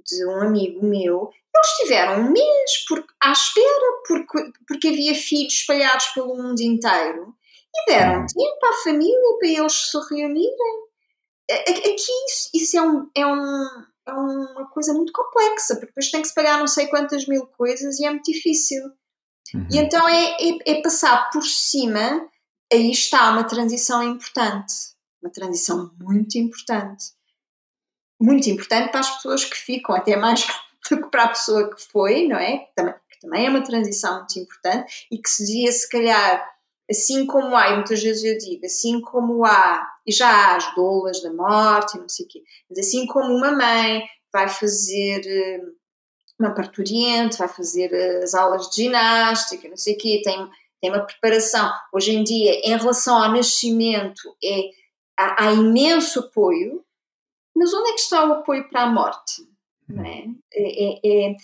de um amigo meu, eles tiveram um mês por, à espera, porque, porque havia filhos espalhados pelo mundo inteiro, e deram uhum. tempo à família para eles se reunirem. Aqui isso, isso é, um, é, um, é uma coisa muito complexa, porque depois tem que se pagar não sei quantas mil coisas e é muito difícil. Uhum. E então é, é, é passar por cima aí está uma transição importante, uma transição muito importante. Muito importante para as pessoas que ficam, até mais do que para a pessoa que foi, não é? Que também, que também é uma transição muito importante e que se devia, se calhar, assim como há, e muitas vezes eu digo, assim como há, e já há as doulas da morte e não sei o quê, mas assim como uma mãe vai fazer eh, uma parturiente, vai fazer eh, as aulas de ginástica, não sei o quê, tem tem uma preparação. Hoje em dia, em relação ao nascimento, é, há, há imenso apoio, mas onde é que está o apoio para a morte? Não é? é, é, é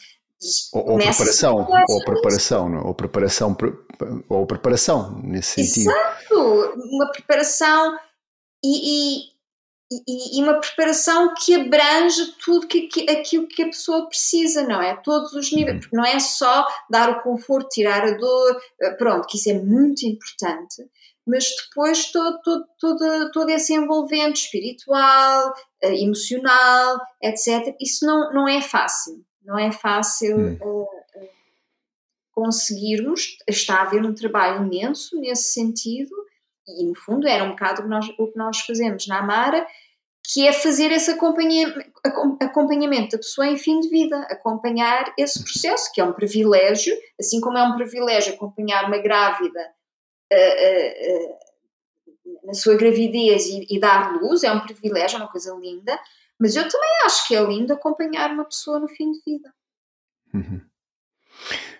ou, ou preparação, ou preparação, não? É? ou preparação, ou preparação nesse sentido. Exato, uma preparação e, e e, e, uma preparação que abrange tudo que, que, aquilo que a pessoa precisa, não é? Todos os níveis, uhum. porque não é só dar o conforto, tirar a dor, eh, pronto, que isso é muito importante, mas depois todo, todo, todo, todo esse envolvente espiritual, eh, emocional, etc. Isso não, não é fácil, não é fácil uh, uh, conseguirmos. Está a haver um trabalho imenso nesse sentido e no fundo era um bocado o que nós, o que nós fazemos na Amara, que é fazer esse acompanhamento da pessoa em fim de vida, acompanhar esse processo, que é um privilégio, assim como é um privilégio acompanhar uma grávida uh, uh, na sua gravidez e, e, dar luz, é um privilégio, é uma coisa linda, mas eu também acho que é lindo acompanhar uma pessoa no fim de vida. Uhum.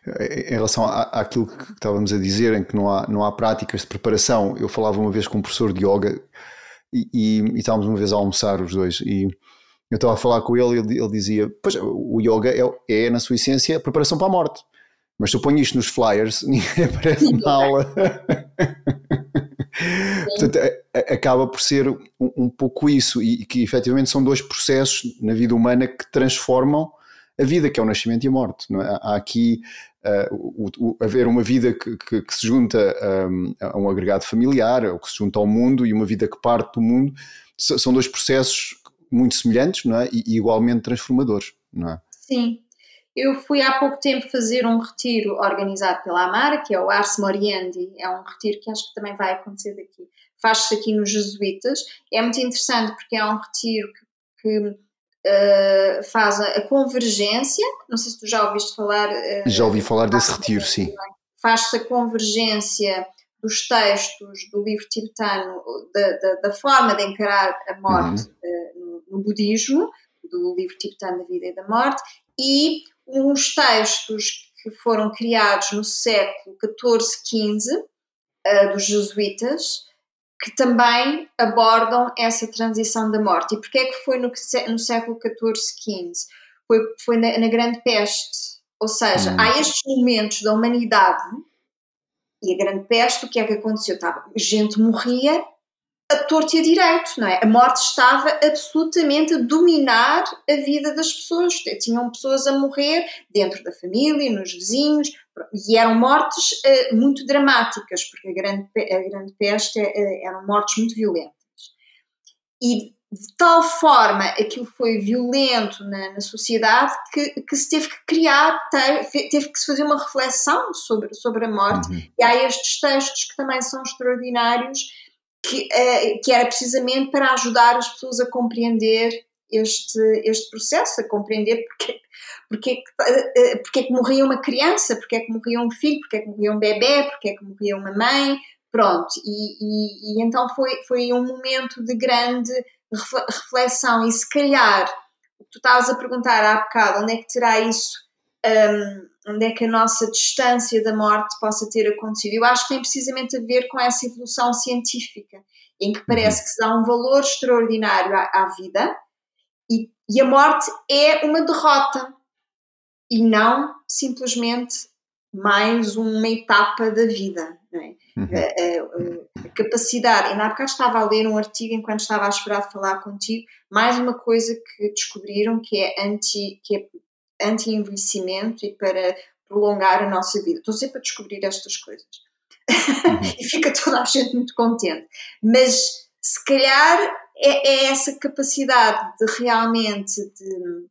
Em relação à, àquilo que estávamos a dizer, em que não há, não há práticas de preparação, eu falava uma vez com um professor de yoga e, e, e estávamos uma vez a almoçar os dois e eu estava a falar com ele e ele, ele dizia, pois o yoga é, é na sua essência a preparação para a morte, mas se eu ponho isto nos flyers, ninguém aparece na aula. Portanto, acaba por ser um, um, pouco isso, e que efetivamente são dois processos na vida humana que transformam a vida, que é o nascimento e a morte. É? Há aqui uh, o, o, haver uma vida que, que, que se junta um, a um agregado familiar, ou que se junta ao mundo, e uma vida que parte do mundo, são dois processos muito semelhantes não é? e, e igualmente transformadores. Não é? Sim. Eu fui há pouco tempo fazer um retiro organizado pela Amara, que é o Ars Moriendi, é um retiro que acho que também vai acontecer daqui. Faz-se aqui nos Jesuítas. É muito interessante porque é um retiro que, que uh, faz a, convergência. Não sei se tu já ouviste falar. Uh, já ouvi falar desse retiro, sim. Faz-se a convergência dos textos do livro tibetano, da, da, da forma de encarar a morte uhum. uh, no, no, budismo, do livro tibetano da vida e da morte, e uns textos que foram criados no século XIV, XV, uh, dos jesuítas, que também abordam essa transição da morte. E porquê é que foi no, no século XIV, XV? Foi, foi na, na Grande Peste. Ou seja, hum. há estes momentos da humanidade e a Grande Peste, o que é que aconteceu? Tava, gente morria a torto e a direito, não é? A morte estava absolutamente a dominar a vida das pessoas. Tinham pessoas a morrer dentro da família, nos vizinhos, e eram mortes uh, muito dramáticas, porque a grande, a grande peste uh, eram mortes muito violentas. E de tal forma aquilo foi violento na, na sociedade que, que, se teve que criar, teve, teve, que se fazer uma reflexão sobre, sobre a morte. Uhum. E há estes textos que também são extraordinários, que, uh, que era precisamente para ajudar as pessoas a compreender este, este processo, a compreender porque, porque, porque, porque é que morria uma criança, porque é que morria um filho, porque é que morria um bebê, porque é que morria uma mãe, pronto. E, e, e então foi, foi um momento de grande reflexão e se calhar que tu estavas a perguntar há bocado, onde é que terá isso, um, onde é que a nossa distância da morte possa ter acontecido? Eu acho que tem precisamente a ver com essa evolução científica, em que parece uhum. que se dá um valor extraordinário à, à vida e, e a morte é uma derrota e não simplesmente mais uma etapa da vida. É? Uhum. A, a, a, capacidade, ainda há bocado estava a ler um artigo enquanto estava a esperar falar contigo, mais uma coisa que descobriram que é anti, que é anti-envelhecimento e para prolongar a nossa vida. Estou sempre a descobrir estas coisas. Uhum. e fica toda a gente muito contente. Mas se calhar é, é essa capacidade de realmente de,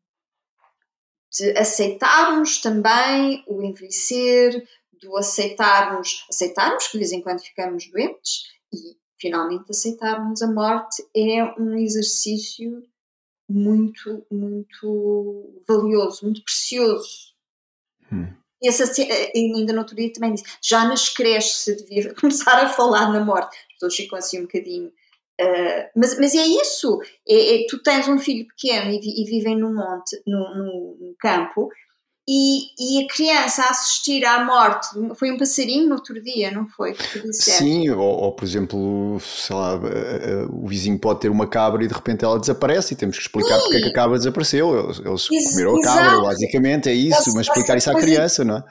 de aceitarmos também o envelhecer, do aceitarmos, aceitarmos que de vez em quando ficamos doentes e finalmente aceitarmos a morte é um exercício muito, muito valioso, muito precioso. Hum. Esse, ainda no outro dia também disse, já nas creches se devia começar a falar na morte. As pessoas ficam assim um bocadinho Uh, mas, mas é isso, é, é, tu tens um filho pequeno e, e vivem no monte, no, no, no campo, e, e, a criança a assistir à morte, foi um passarinho no outro dia, não foi? Sim, ou, ou, por exemplo, sei lá, eh, o vizinho pode ter uma cabra e de repente ela desaparece e temos que explicar Sim. porque é que a cabra desapareceu. Eles, eles comeram a cabra, basicamente, é isso, mas explicar isso à criança, não é?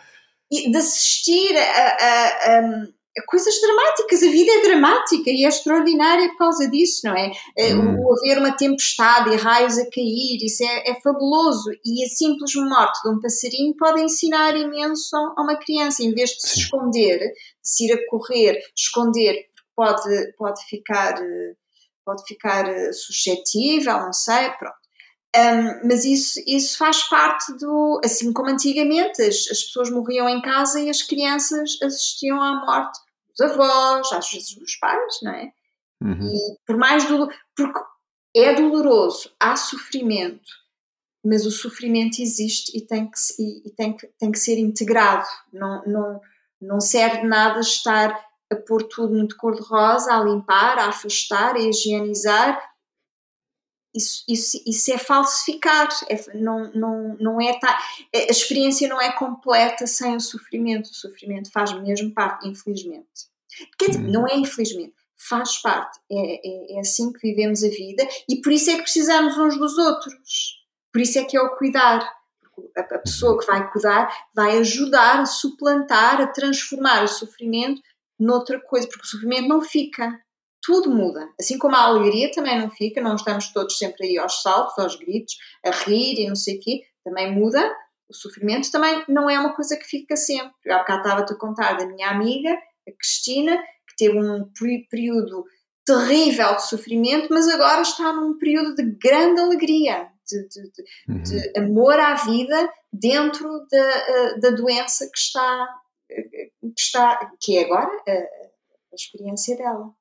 De assistir a, a, a coisas dramáticas, a vida é dramática e é extraordinária por causa disso, não é? Eh, hum. O haver uma tempestade e raios a cair, isso é, é, fabuloso. E a simples morte de um passarinho pode ensinar imenso a uma criança, em vez de se esconder, de se ir a correr, esconder, pode, pode ficar pode ficar eh, suscetível, não sei, pronto. Um, mas isso, isso faz parte do. Assim como antigamente as, as pessoas morriam em casa e as crianças assistiam à morte dos avós, às vezes dos pais, não é? Uhum. E por mais do. Porque é doloroso, há sofrimento, mas o sofrimento existe e tem que, e, e tem que, tem que ser integrado. Não, não, não serve de nada estar a pôr tudo muito cor-de-rosa, a limpar, a afastar, a higienizar. Isso, isso, isso é falsificar, é, não, não, não é tá, a experiência não é completa sem o sofrimento. O sofrimento faz mesmo parte, infelizmente. Quer dizer, não é infelizmente, faz parte. É, é, é assim que vivemos a vida e por isso é que precisamos uns dos outros. Por isso é que é o cuidar. A, pessoa que vai cuidar vai ajudar a suplantar, a transformar o sofrimento noutra coisa, porque o sofrimento não fica. Tudo muda. Assim como a alegria também não fica, não estamos todos sempre aí aos saltos, aos gritos, a rir e não sei o quê, também muda. O sofrimento também não é uma coisa que fica sempre. Eu há bocado estava-te a contar da minha amiga, a Cristina, que teve um período terrível de sofrimento, mas agora está num período de grande alegria de, de, de, uhum. de amor à vida dentro da, eh, da doença que está, eh, que está, que é agora a, a experiência dela.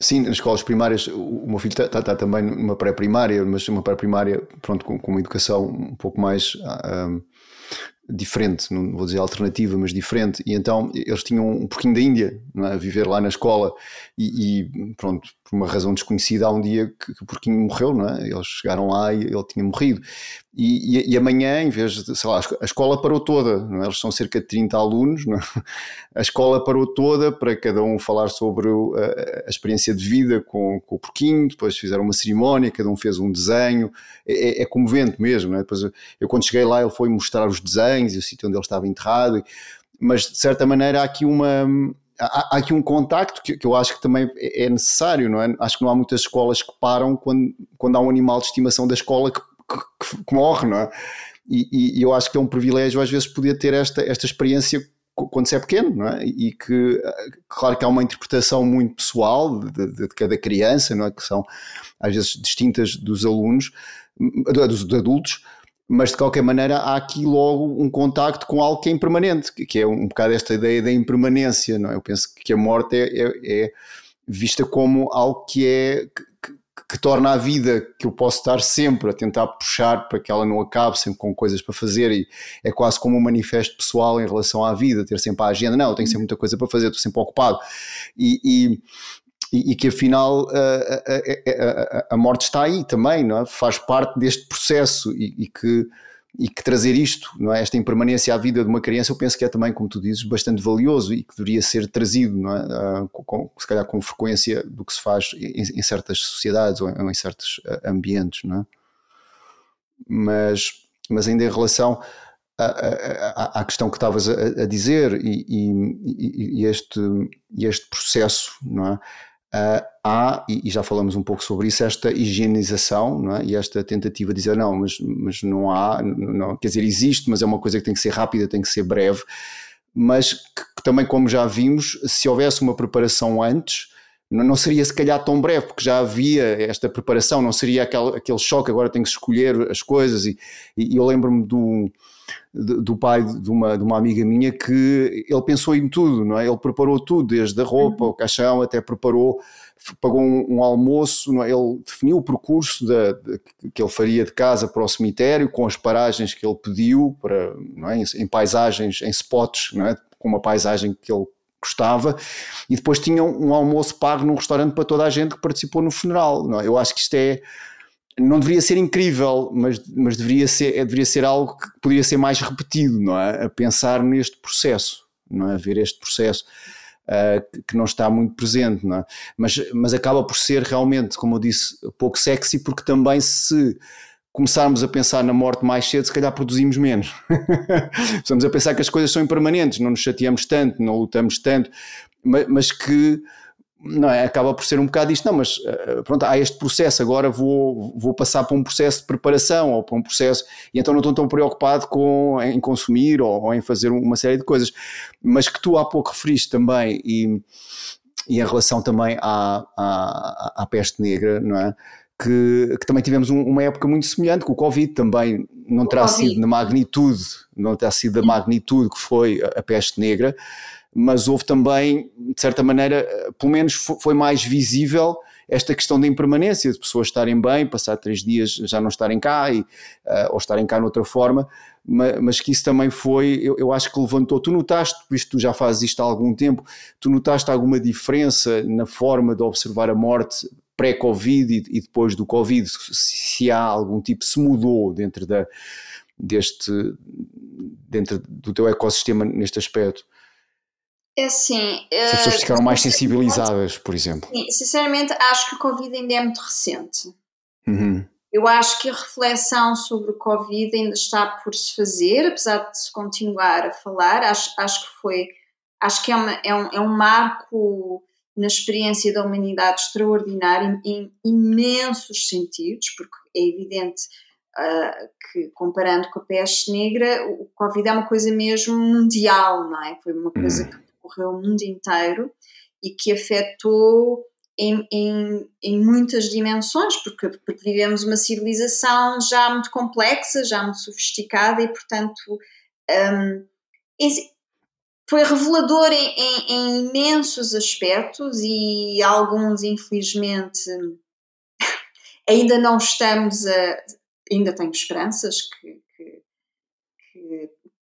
Sim, nas escolas primárias, o meu filho está, também numa pré-primária, mas uma pré-primária, pronto, com, com, uma educação um pouco mais um, diferente, não vou dizer alternativa, mas diferente. E então eles tinham um porquinho da Índia é? a viver lá na escola e, e, pronto, por uma razão desconhecida, há um dia que, que, o porquinho morreu, não é? Eles chegaram lá e ele tinha morrido. E, e, e amanhã, em vez de, sei lá, a escola parou toda, não é? Eles são cerca de 30 alunos, é? a escola parou toda para cada um falar sobre a, a experiência de vida com, com, o porquinho, depois fizeram uma cerimónia, cada um fez um desenho, é, é, é comovente mesmo, não é? Depois eu, quando cheguei lá, ele foi mostrar os desenhos e o sítio onde ele estava enterrado, mas de certa maneira há aqui uma há, há aqui um contacto que, que, eu acho que também é, é necessário, não é? Acho que não há muitas escolas que param quando, quando há um animal de estimação da escola que, que, que morre, não é? E, e, eu acho que é um privilégio às vezes poder ter esta, esta experiência quando se é pequeno, não é? E que, claro que há uma interpretação muito pessoal de, de, de cada criança, não é? Que são às vezes distintas dos alunos, dos adultos, mas de qualquer maneira há aqui logo um contacto com algo que é impermanente, que é um bocado esta ideia da impermanência, não é? Eu penso que a morte é, é, é vista como algo que é que, que, torna a vida que eu posso estar sempre a tentar puxar para que ela não acabe, sempre com coisas para fazer, e é quase como um manifesto pessoal em relação à vida, ter sempre a agenda, não, eu tenho sempre muita coisa para fazer, estou sempre ocupado. E, e, e, e que afinal a, a, a, a, morte está aí também, não é? faz parte deste processo e, e, que, e que trazer isto, não é? esta impermanência à vida de uma criança, eu penso que é também, como tu dizes, bastante valioso e que deveria ser trazido, não é? com, se calhar com frequência do que se faz em, em certas sociedades ou em, em certos ambientes. Não é? mas, mas ainda em relação à, questão que estavas a, a dizer e, e, e, este, este processo, não é? Uh, há, e, já falamos um pouco sobre isso, esta higienização é? e esta tentativa de dizer não, mas, mas não há, não, quer dizer, existe, mas é uma coisa que tem que ser rápida, tem que ser breve, mas que, que também, como já vimos, se houvesse uma preparação antes, não, não seria se calhar tão breve, porque já havia esta preparação, não seria aquele, aquele choque, agora tem que escolher as coisas, e, e eu lembro-me do do pai de uma, de uma amiga minha que ele pensou em tudo, não é? Ele preparou tudo, desde a roupa, uhum. o caixão, até preparou, pagou um, um almoço, não é? ele definiu o percurso de, de, que ele faria de casa para o cemitério, com as paragens que ele pediu, para, não é? em, em paisagens, em spots, não é? com uma paisagem que ele gostava, e depois tinha um, um almoço pago num restaurante para toda a gente que participou no funeral. Não é? Eu acho que isto é não deveria ser incrível, mas, mas deveria, ser, deveria ser algo que poderia ser mais repetido, não é? A pensar neste processo, não é? A ver este processo uh, que não está muito presente, não é? Mas, mas acaba por ser realmente, como eu disse, pouco sexy, porque também se começarmos a pensar na morte mais cedo, se calhar produzimos menos. Estamos a pensar que as coisas são impermanentes, não nos chateamos tanto, não lutamos tanto, mas, mas que não é? Acaba por ser um bocado isto, não, mas eh, pronto, há este processo, agora vou, vou passar para um processo de preparação ou para um processo, e então não estou tão preocupado com, em consumir ou, ou em fazer uma série de coisas. Mas que tu há pouco referiste também, e, e em relação também à, à, à peste negra, não é? Que, que, também tivemos um, uma época muito semelhante com o Covid também não terá sido na magnitude não terá sido da magnitude que foi a, a peste negra mas houve também, de certa maneira, pelo menos foi mais visível esta questão da impermanência, de pessoas estarem bem, passar três dias já não estarem cá e, uh, ou estarem cá noutra forma, mas, mas, que isso também foi, eu, eu acho que levantou. Tu notaste, visto que tu já fazes isto há algum tempo, tu notaste alguma diferença na forma de observar a morte pré-Covid e, e, depois do Covid? Se, se há algum tipo, se mudou dentro da deste dentro do teu ecossistema neste aspecto? É assim. Se as pessoas eh, ficaram mais sensibilizadas, por exemplo. Sim, sinceramente, acho que o Covid ainda é muito recente. Uhum. Eu acho que a reflexão sobre o Covid ainda está por se fazer, apesar de se continuar a falar. Acho, acho que foi. Acho que é, uma, é, um, é um marco na experiência da humanidade extraordinário em, em imensos sentidos, porque é evidente uh, que, comparando com a peste negra, o Covid é uma coisa mesmo mundial, não é? Foi uma coisa uhum. que ocorreu o mundo inteiro e que afetou em, em, em, muitas dimensões, porque, porque, vivemos uma civilização já muito complexa, já muito sofisticada e, portanto, um, foi revelador em, em, imensos aspectos e alguns, infelizmente, ainda não estamos a. Ainda tenho esperanças que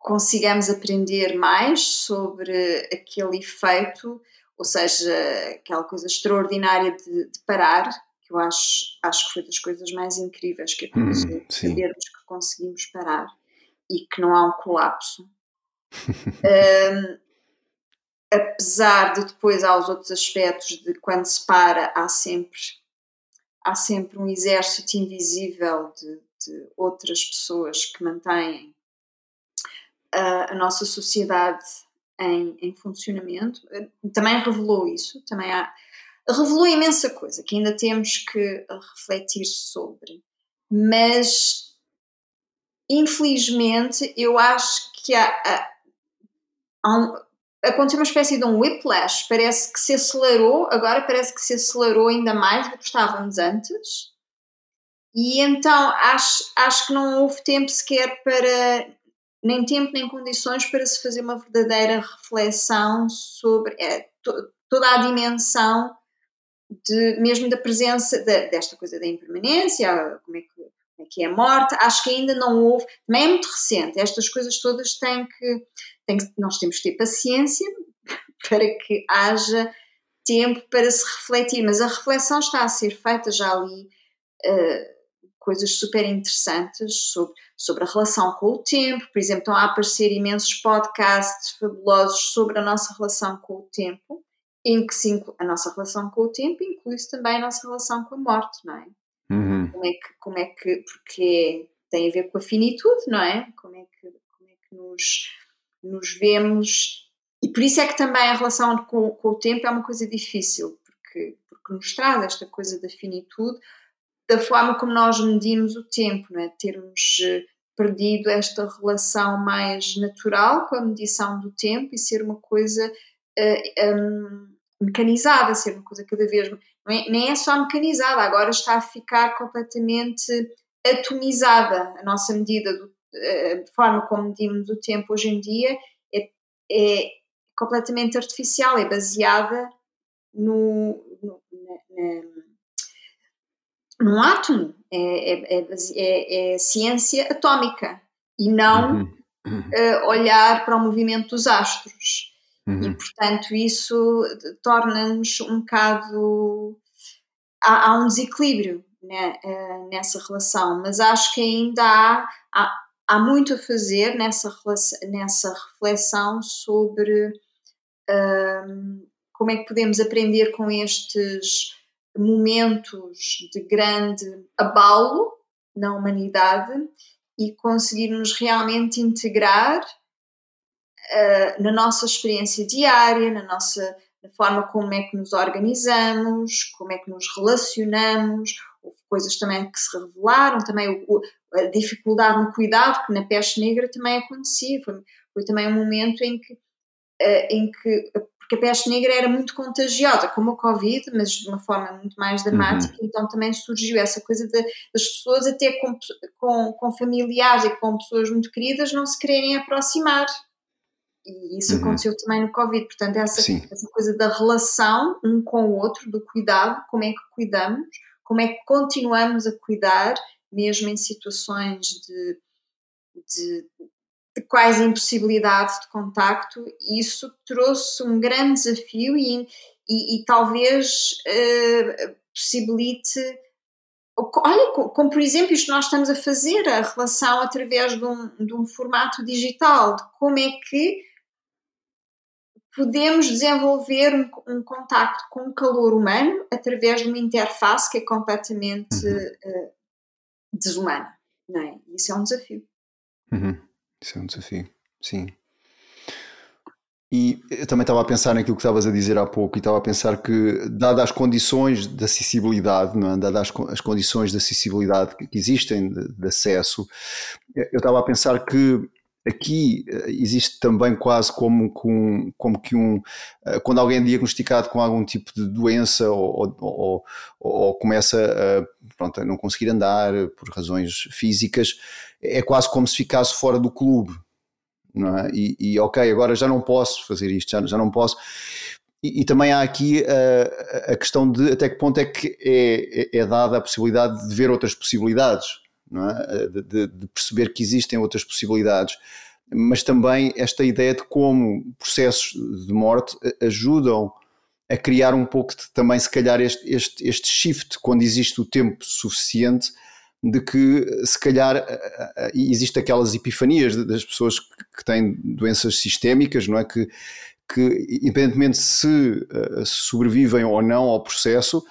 consigamos aprender mais sobre aquele efeito ou seja, aquela coisa extraordinária de, de, parar, que eu acho, acho que foi das coisas mais incríveis que aconteceu, hum, sabermos que conseguimos parar e que não há um colapso. um, apesar de depois há os outros aspectos de quando se para há sempre há sempre um exército invisível de, de outras pessoas que mantêm a, a nossa sociedade em, em funcionamento, também revelou isso, também há, revelou imensa coisa que ainda temos que refletir sobre, mas infelizmente eu acho que há, há, há um, aconteceu uma espécie de um whiplash, parece que se acelerou, agora parece que se acelerou ainda mais do que estávamos antes. E então acho, acho que não houve tempo sequer para nem tempo nem condições para se fazer uma verdadeira reflexão sobre é, to, toda a dimensão de, mesmo da presença de, desta coisa da impermanência, como é, que, como é que é a morte, acho que ainda não houve, também é muito recente, estas coisas todas têm que, têm que nós temos que ter paciência para que haja tempo para se refletir, mas a reflexão está a ser feita já ali uh, coisas super interessantes sobre, sobre a relação com o tempo. Por exemplo, estão a aparecer imensos podcasts fabulosos sobre a nossa relação com o tempo, em que se a nossa relação com o tempo inclui-se também a nossa relação com a morte, não é? Uhum. Como é que, como é que, porque tem a ver com a finitude, não é? Como é que, como é que nos, nos vemos. E por isso é que também a relação com, com o tempo é uma coisa difícil, porque, porque nos traz esta coisa da finitude, da forma como nós medimos o tempo, não é? Termos eh, perdido esta relação mais natural com a medição do tempo e ser uma coisa uh, um, mecanizada, ser uma coisa cada vez é, nem é só mecanizada, agora está a ficar completamente atomizada. A nossa medida, do, eh, a forma como medimos o tempo hoje em dia é, é completamente artificial, é baseada no, no na, na num átomo, é, é, é, é, é ciência atómica e não uhum. Uh, olhar para o movimento dos astros. Uhum. E, portanto, isso torna-nos um bocado. Há, há um desequilíbrio né, uh, nessa relação, mas acho que ainda há, há, há muito a fazer nessa, nessa reflexão sobre uh, como é que podemos aprender com estes momentos de grande abalo na humanidade e conseguirmos realmente integrar uh, na nossa experiência diária, na nossa na forma como é que nos organizamos, como é que nos relacionamos, coisas também que se revelaram, também o, a dificuldade no cuidado, que na peste negra também acontecia, foi, foi também um momento em que, em que porque a peste negra era muito contagiosa, como a Covid, mas de uma forma muito mais dramática, uhum. então também surgiu essa coisa de, das pessoas, até com, com, com, familiares e com pessoas muito queridas, não se quererem aproximar. E isso uhum. aconteceu também no Covid. Portanto, essa, essa coisa da relação um com o outro, do cuidado, como é que cuidamos, como é que continuamos a cuidar, mesmo em situações de, de quase impossibilidade de contacto, isso trouxe um grande desafio e, e, e talvez uh, possibilite Olha, como por exemplo isto nós estamos a fazer, a relação através de um, de um formato digital, de como é que podemos desenvolver um, um, contacto com o calor humano através de uma interface que é completamente uhum. uh, desumana. Não é? Isso é um desafio. Uhum. Isso é um desafio, sim. E eu também estava a pensar naquilo que estavas a dizer há pouco e estava a pensar que, dadas as condições de acessibilidade, não é? dadas as, as condições de acessibilidade que, existem de, de, acesso, eu estava a pensar que aqui eh, existe também quase como, como, como que um. Eh, quando alguém é diagnosticado com algum tipo de doença ou, ou, ou começa a, pronto, a não conseguir andar por razões físicas, é quase como se ficasse fora do clube é? E, e, ok, agora já não posso fazer isto, já, já não posso. E, e também há aqui a, a, questão de até que ponto é que é, é, é dada a possibilidade de ver outras possibilidades, é? De, de, de, perceber que existem outras possibilidades, mas também esta ideia de como processos de morte ajudam a criar um pouco de, também, se calhar, este, este, este shift quando existe o tempo suficiente de que se calhar existe aquelas epifanias das pessoas que têm doenças sistémicas, não é? Que, que independentemente se eh, sobrevivem ou não ao processo,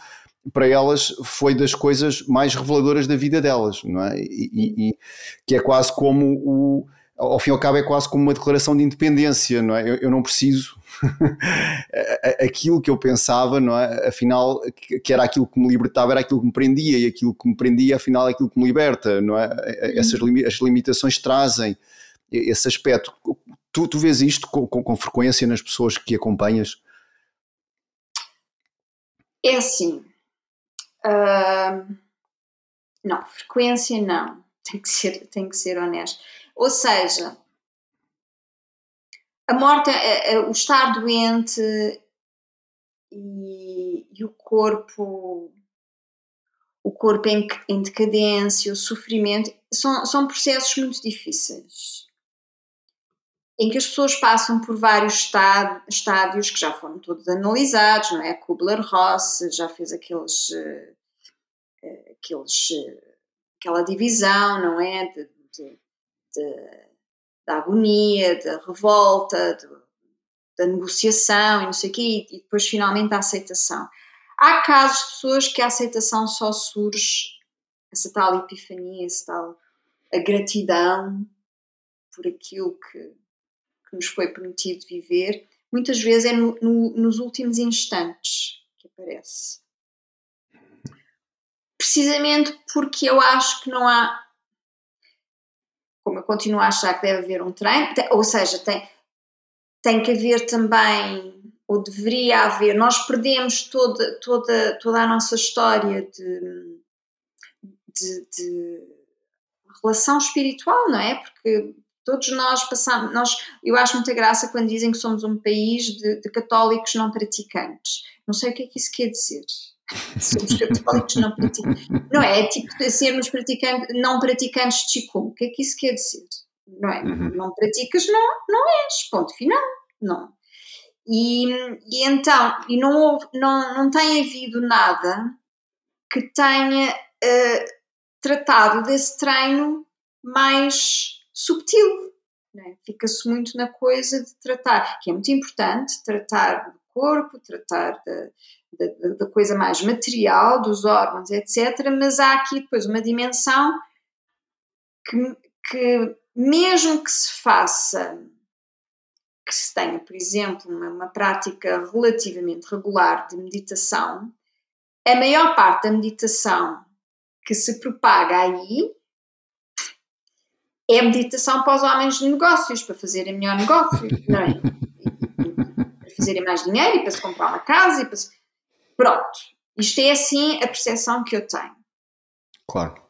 para elas foi das coisas mais reveladoras da vida delas, não é? E, e, e que é quase como o ao fim e ao cabo é quase como uma declaração de independência, não é? Eu, eu não preciso aquilo que eu pensava, não é? Afinal, que era aquilo que me libertava, era aquilo que me prendia, e aquilo que me prendia, afinal, é aquilo que me liberta, não é? Essas as limitações trazem esse aspecto. Tu, tu vês isto com, com, com frequência nas pessoas que acompanhas? É assim. Uh, não, frequência não. Tem que ser, tem que ser honesto. Ou seja, a morte, o estar doente e, e o corpo o corpo em, em, decadência, o sofrimento, são, são processos muito difíceis. Em que as pessoas passam por vários estádios que já foram todos analisados, não é? Kubler-Ross já fez aqueles, eh, aqueles, eh, aquela divisão, não é? De, de, de, da agonia, da revolta, de, da negociação e não sei o quê, e depois finalmente a aceitação. Há casos de pessoas que a aceitação só surge, essa tal epifania, essa tal a gratidão por aquilo que, que nos foi permitido viver, muitas vezes é no, no, nos últimos instantes que aparece. Precisamente porque eu acho que não há como eu continuo a achar que deve haver um treino, ou seja, tem, tem que haver também, ou deveria haver, nós perdemos toda, toda, toda a nossa história de, de, de relação espiritual, não é? Porque todos nós passamos, nós, eu acho muita graça quando dizem que somos um país de, de católicos não praticantes. Não sei o que é que isso quer dizer somos católicos não praticantes. Não é? É tipo sermos praticantes, não praticantes de Qigong. O que é que isso quer dizer? Não é? Uhum. Não praticas, não, não és. Ponto final. Não. E, e então, e não, houve, não, não tem havido nada que tenha uh, tratado desse treino mais subtil. É? Fica-se muito na coisa de tratar, que é muito importante, tratar do corpo, tratar da, da, da, coisa mais material, dos órgãos, etc. Mas há aqui depois uma dimensão que, que mesmo que se faça, que se tenha, por exemplo, uma, uma prática relativamente regular de meditação, a maior parte da meditação que se propaga aí é meditação para os homens de negócios, para fazerem melhor negócio, não é? para fazerem mais dinheiro e para se comprar uma casa e para se... Pronto. Isto é assim a percepção que eu tenho. Claro.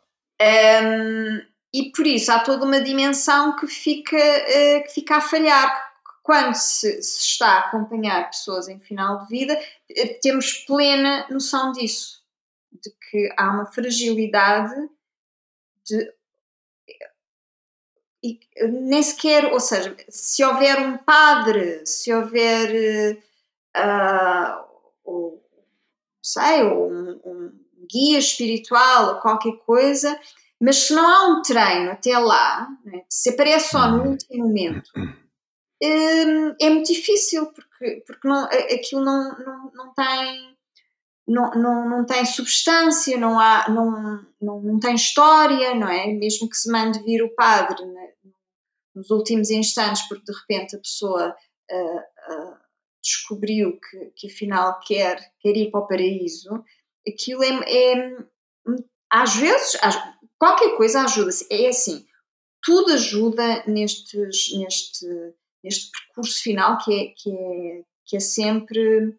Um, e por isso há toda uma dimensão que fica, uh, que fica a falhar. quando se, se, está a acompanhar pessoas em final de vida, eh, temos plena noção disso, de que há uma fragilidade de. E nem sequer, ou seja, se houver um padre, se houver. Uh, ou, sei, ou um, um guia espiritual ou qualquer coisa, mas se não há um treino até lá, né, se aparece só no último momento, hum, é muito difícil, porque, porque não, aquilo não, não, não tem. Não, não, não tem substância, não, há, não, não, não tem história, não é? Mesmo que se mande vir o padre né, nos últimos instantes, porque de repente a pessoa uh, uh, descobriu que, que afinal quer, quer ir para o paraíso, aquilo é, é às vezes, qualquer coisa ajuda-se. É assim, tudo ajuda nestes, neste, neste percurso final que é, que é, que é sempre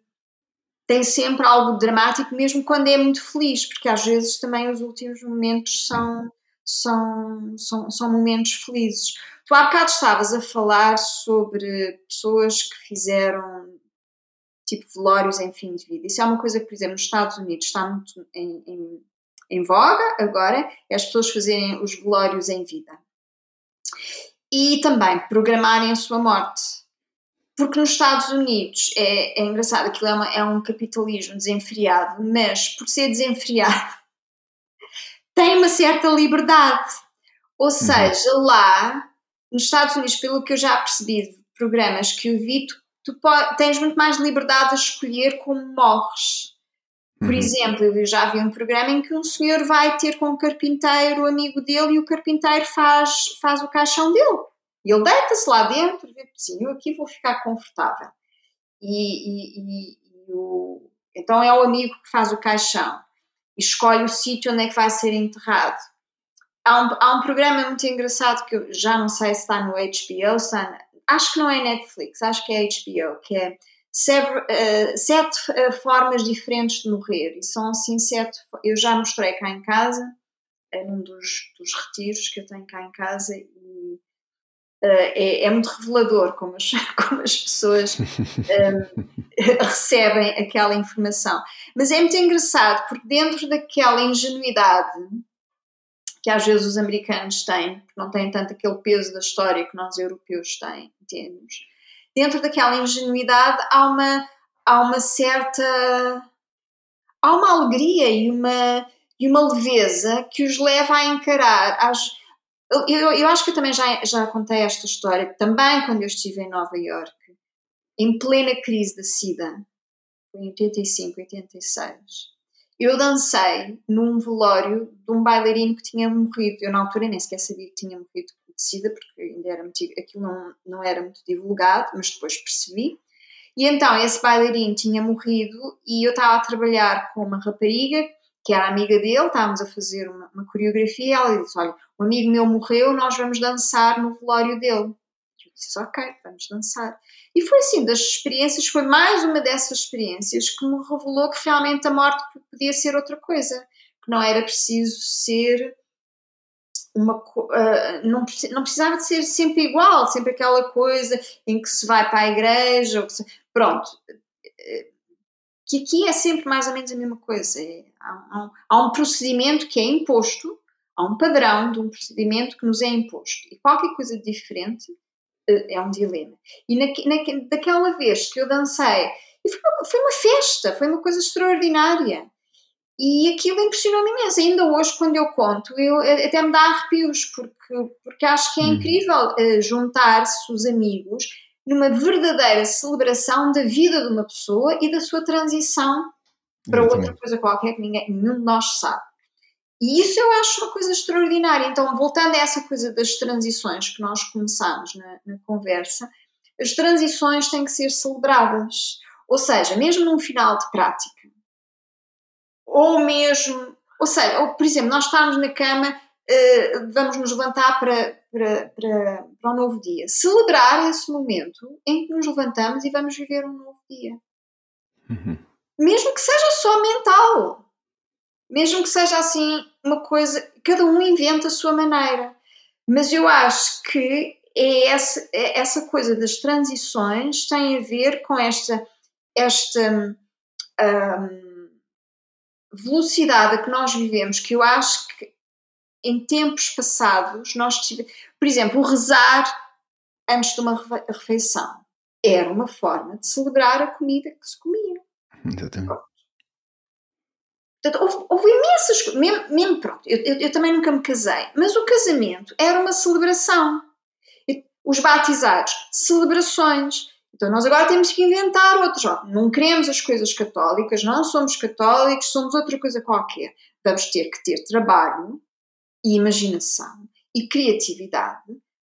tem sempre algo dramático, mesmo quando é muito feliz, porque às vezes também os últimos momentos são, são, são, são momentos felizes. Tu há bocado estavas a falar sobre pessoas que fizeram tipo velórios em fim de vida. Isso é uma coisa que, por exemplo, nos Estados Unidos está muito em, em, em voga agora, é as pessoas fazerem os velórios em vida. E também programarem a sua morte. Porque nos Estados Unidos é, é engraçado, aquilo é, uma, é um capitalismo desenfreado, mas por ser desenfreado tem uma certa liberdade. Ou uhum. seja, lá nos Estados Unidos, pelo que eu já percebi de programas que eu vi, tu tu tens muito mais liberdade a escolher como morres. Por uhum. exemplo, eu já vi um programa em que um senhor vai ter com um carpinteiro amigo dele e o carpinteiro faz, faz o caixão dele. E ele deita-se lá dentro diz assim, eu aqui vou ficar confortável. E, e, e, o, então é o amigo que faz o caixão e escolhe o sítio onde é que vai ser enterrado. Há um, há um programa muito engraçado que eu já não sei se está no HBO, está acho que não é Netflix, acho que é HBO, que é sete, uh, sete uh, formas diferentes de morrer. E são assim sete. Eu já mostrei cá em casa, é um dos, dos retiros que eu tenho cá em casa, e uh, é, é, muito revelador como as, como as pessoas recebem aquela informação. Mas é muito engraçado, porque dentro daquela ingenuidade que às vezes os americanos têm, porque não têm tanto aquele peso da história que nós europeus têm, temos. Dentro daquela ingenuidade há uma, há uma certa. há uma alegria e uma, e uma leveza que os leva a encarar. As, eu, eu acho que eu também já, já contei esta história, também quando eu estive em Nova York, em plena crise da SIDA, em 85, 86 eu dancei num velório de um bailarino que tinha morrido. Eu, na altura, nem sequer sabia que tinha morrido porque ainda era muito, aquilo não, não era muito divulgado, mas depois percebi. E então, esse bailarino tinha morrido e eu estava a trabalhar com uma rapariga que era amiga dele, estávamos a fazer uma, uma coreografia ela disse: Olha, um amigo meu morreu, nós vamos dançar no velório dele. Eu disse: Ok, vamos dançar. E foi assim, das experiências, foi mais uma dessas experiências que me revelou que realmente a morte podia ser outra coisa, que não era preciso ser uma. Uh, não, não precisava de ser sempre igual, sempre aquela coisa em que se vai para a igreja, se, pronto. Que aqui é sempre mais ou menos a mesma coisa. É, há, há, há um procedimento que é imposto, há um padrão de um procedimento que nos é imposto. E qualquer coisa diferente eh, é um dilema. E na, na, daquela vez que eu dancei, foi, uma, foi uma festa, foi uma coisa extraordinária. E aquilo impressionou-me imenso. Ainda hoje, quando eu conto, eu, até me dá arrepios, porque, porque acho que é uhum. incrível uh, juntar-se os amigos numa verdadeira celebração da vida de uma pessoa e da sua transição para outra coisa qualquer que ninguém, nenhum de nós sabe. E isso eu acho uma coisa extraordinária. Então, voltando a essa coisa das transições que nós começámos na, na conversa, as transições têm que ser celebradas. Ou seja, mesmo num final de prática, ou mesmo, ou seja, ou, por exemplo, nós estamos na cama, uh, vamos nos levantar para, para, para, para um novo dia. Celebrar esse momento em que nos levantamos e vamos viver um novo dia. Uhum. Mesmo que seja só mental mesmo que seja assim uma coisa, cada um inventa a sua maneira. Mas eu acho que é essa, é essa coisa das transições tem a ver com esta, esta um, velocidade a que nós vivemos, que eu acho que em tempos passados nós tivemos, por exemplo, o rezar antes de uma refeição era uma forma de celebrar a comida que se comia. Exatamente. Portanto, houve, houve imensas coisas. Mesmo, mesmo, pronto, eu, eu, eu, também nunca me casei, mas o casamento era uma celebração. Os batizados, celebrações. Então nós agora temos que inventar outros. Não queremos as coisas católicas, não somos católicos, somos outra coisa qualquer. Vamos ter que ter trabalho e imaginação e criatividade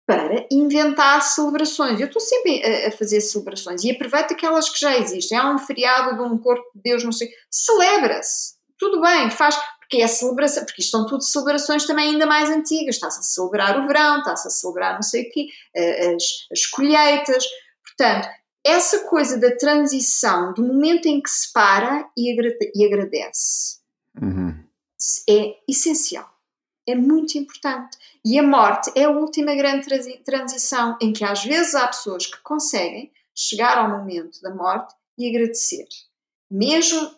para inventar celebrações. Eu estou sempre a, fazer celebrações e aproveito aquelas que já existem. Há um feriado de um corpo de Deus, não sei. Celebra-se. Tudo bem, faz. Porque é celebração, porque isto são tudo celebrações também ainda mais antigas. Está-se a celebrar o verão, está-se a celebrar não sei o quê, as, as colheitas. Portanto, essa coisa da transição, do momento em que se para e, agrade, e agradece, uhum. é essencial é muito importante. E a morte é a última grande transição em que às vezes há pessoas que conseguem chegar ao momento da morte e agradecer. Mesmo,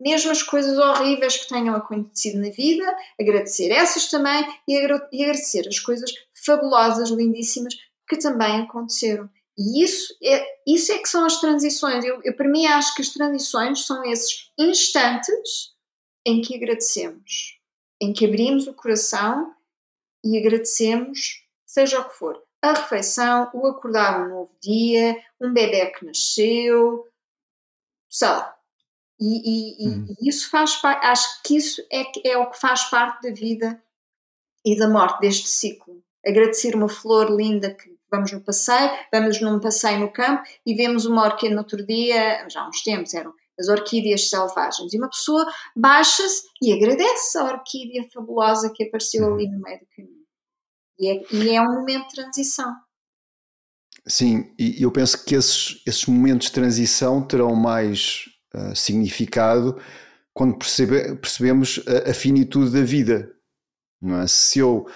mesmo as coisas horríveis que tenham acontecido na vida, agradecer essas também e, e agradecer as coisas fabulosas, lindíssimas que também aconteceram. E isso é, isso é que são as transições. Eu, eu, para mim, acho que as transições são esses instantes em que agradecemos em que abrimos o coração e agradecemos, seja o que for, a refeição, o acordar um novo dia, um bebê que nasceu, sei lá. E, e, hum. e isso faz parte, acho que isso é, é o que faz parte da vida e da morte deste ciclo. Agradecer uma flor linda que vamos no passeio, vamos num passeio no campo e vemos uma orquídea no outro dia, já há uns tempos, eram as orquídeas selvagens. E uma pessoa baixa-se e agradece a orquídea fabulosa que apareceu ali no meio do caminho. E é, e é um momento de transição. Sim, e eu penso que esses, esses momentos de transição terão mais uh, significado quando percebe, percebemos a, a, finitude da vida. Não é? Se eu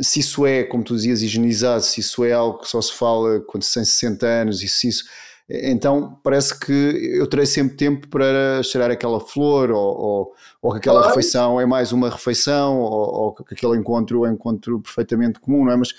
se isso é, como tu dizias, higienizado, se isso é algo que só se fala quando se tem 60 anos, e se isso então parece que eu terei sempre tempo para cheirar aquela flor, ou, ou, ou que aquela refeição é mais uma refeição, ou, ou, que aquele encontro é um encontro perfeitamente comum, não é? Mas,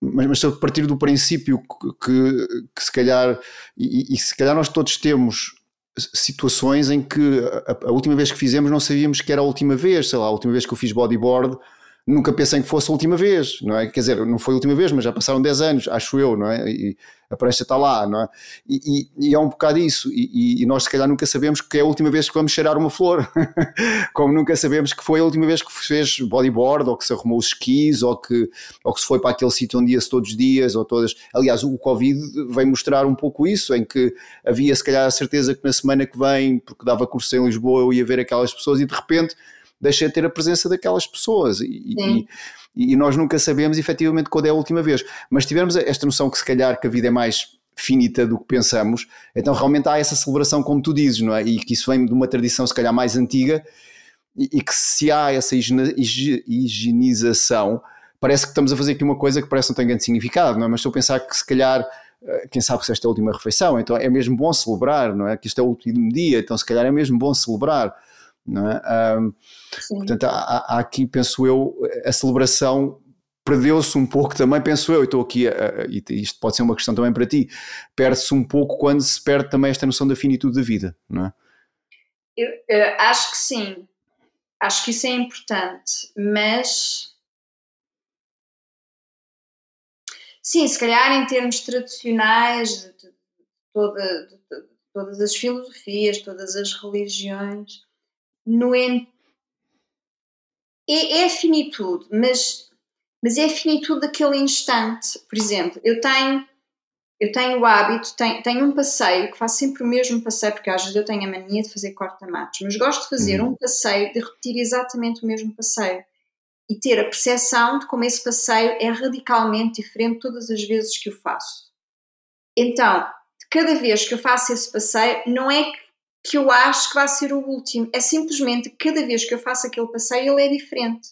mas, mas a partir do princípio que, que se calhar, e, e, se calhar nós todos temos situações em que a, a, última vez que fizemos não sabíamos que era a última vez, sei lá, a última vez que eu fiz bodyboard nunca pensei que fosse a última vez, não é? Quer dizer, não foi a última vez, mas já passaram 10 anos, acho eu, não é? E a prancha está lá, não é? E, e, e é um bocado isso, e, e, nós se calhar nunca sabemos que é a última vez que vamos cheirar uma flor, como nunca sabemos que foi a última vez que fez bodyboard, ou que se arrumou os skis, ou que, ou que se foi para aquele sítio onde ia-se todos os dias, ou todas. Aliás, o Covid vem mostrar um pouco isso, em que havia se calhar a certeza que na semana que vem, porque dava curso em Lisboa, eu ia ver aquelas pessoas e de repente deixei de ter a presença daquelas pessoas. E, e, e, nós nunca sabemos efetivamente quando é a última vez. Mas tivermos esta noção que se calhar que a vida é mais finita do que pensamos, então realmente há essa celebração, como tu dizes, não é? E que isso vem de uma tradição se calhar mais antiga e, e que se há essa higienização, parece que estamos a fazer aqui uma coisa que parece que não tem grande significado, não é? Mas estou a pensar que se calhar eh, quem sabe se esta é a última refeição, então é mesmo bom celebrar, não é? Que isto é o último dia, então se calhar é mesmo bom celebrar. Não é? Um, portanto, há, há, aqui, penso eu, a celebração perdeu-se um pouco também, penso eu, e estou aqui, a, e isto pode ser uma questão também para ti, perde-se um pouco quando se perde também esta noção da finitude da vida, não é? Eu, eu acho que sim, acho que isso é importante, mas sim, se calhar em termos tradicionais de, de, toda, de, de todas as filosofias, todas as religiões, no ent... é, é a finitude, mas, mas é a finitude daquele instante. Por exemplo, eu tenho eu tenho o hábito, tenho, tenho um passeio que faço sempre o mesmo passeio, porque às vezes eu tenho a mania de fazer corta-matos, mas gosto de fazer uhum. um passeio, de repetir exatamente o mesmo passeio e ter a percepção de como esse passeio é radicalmente diferente todas as vezes que o faço. Então, cada vez que eu faço esse passeio, não é que que eu acho que vai ser o último. É simplesmente cada vez que eu faço aquele passeio, ele é diferente.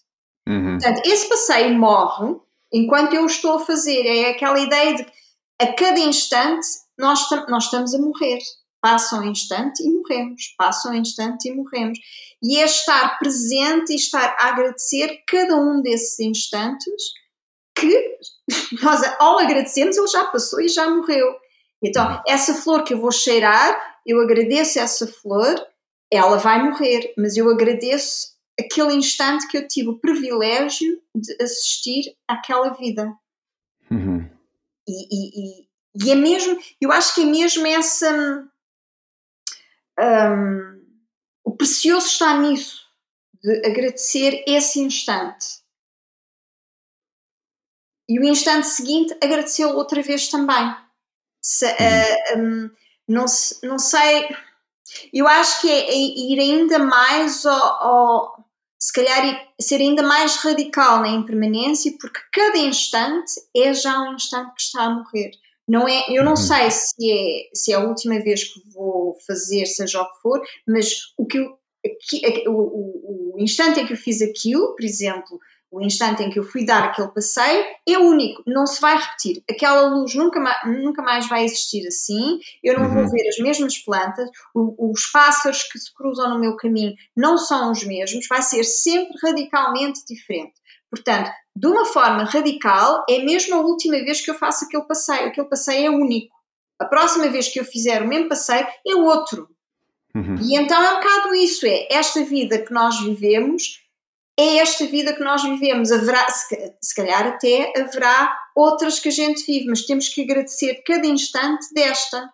Uhum. Portanto, esse passeio morre enquanto eu estou a fazer. É aquela ideia de que a cada instante nós, nós estamos a morrer. Passa um instante e morremos, passa um instante e morremos. E é estar presente e estar a agradecer cada um desses instantes que nós, ao agradecermos, ele já passou e já morreu. Então, essa flor que eu vou cheirar, eu agradeço essa flor, ela vai morrer, mas eu agradeço aquele instante que eu tive o privilégio de assistir àquela vida. Uhum. E, e, e, e, é mesmo, eu acho que é mesmo essa. Um, o precioso está nisso, de agradecer esse instante. E o instante seguinte agradeceu outra vez também. Se, uhum. uh, um, não, não sei, eu acho que é, é ir ainda mais ao, ao, se calhar ser ainda mais radical na impermanência, porque cada instante é já um instante que está a morrer. Não é, eu não uhum. sei se é, se é a última vez que vou fazer, seja o que for, mas o, que eu, o, o, o instante em que eu fiz aquilo, por exemplo, o instante em que eu fui dar aquele passeio é único, não se vai repetir. Aquela luz nunca mais, nunca mais vai existir assim, eu não uhum. vou ver as mesmas plantas, o, os pássaros que se cruzam no meu caminho não são os mesmos, vai ser sempre radicalmente diferente. Portanto, de uma forma radical, é mesmo a última vez que eu faço aquele passeio, aquele passeio é único. A próxima vez que eu fizer o mesmo passeio é outro. Uhum. E então é um bocado isso: é esta vida que nós vivemos é esta vida que nós vivemos. Haverá, se, calhar até haverá outras que a gente vive, mas temos que agradecer cada instante desta,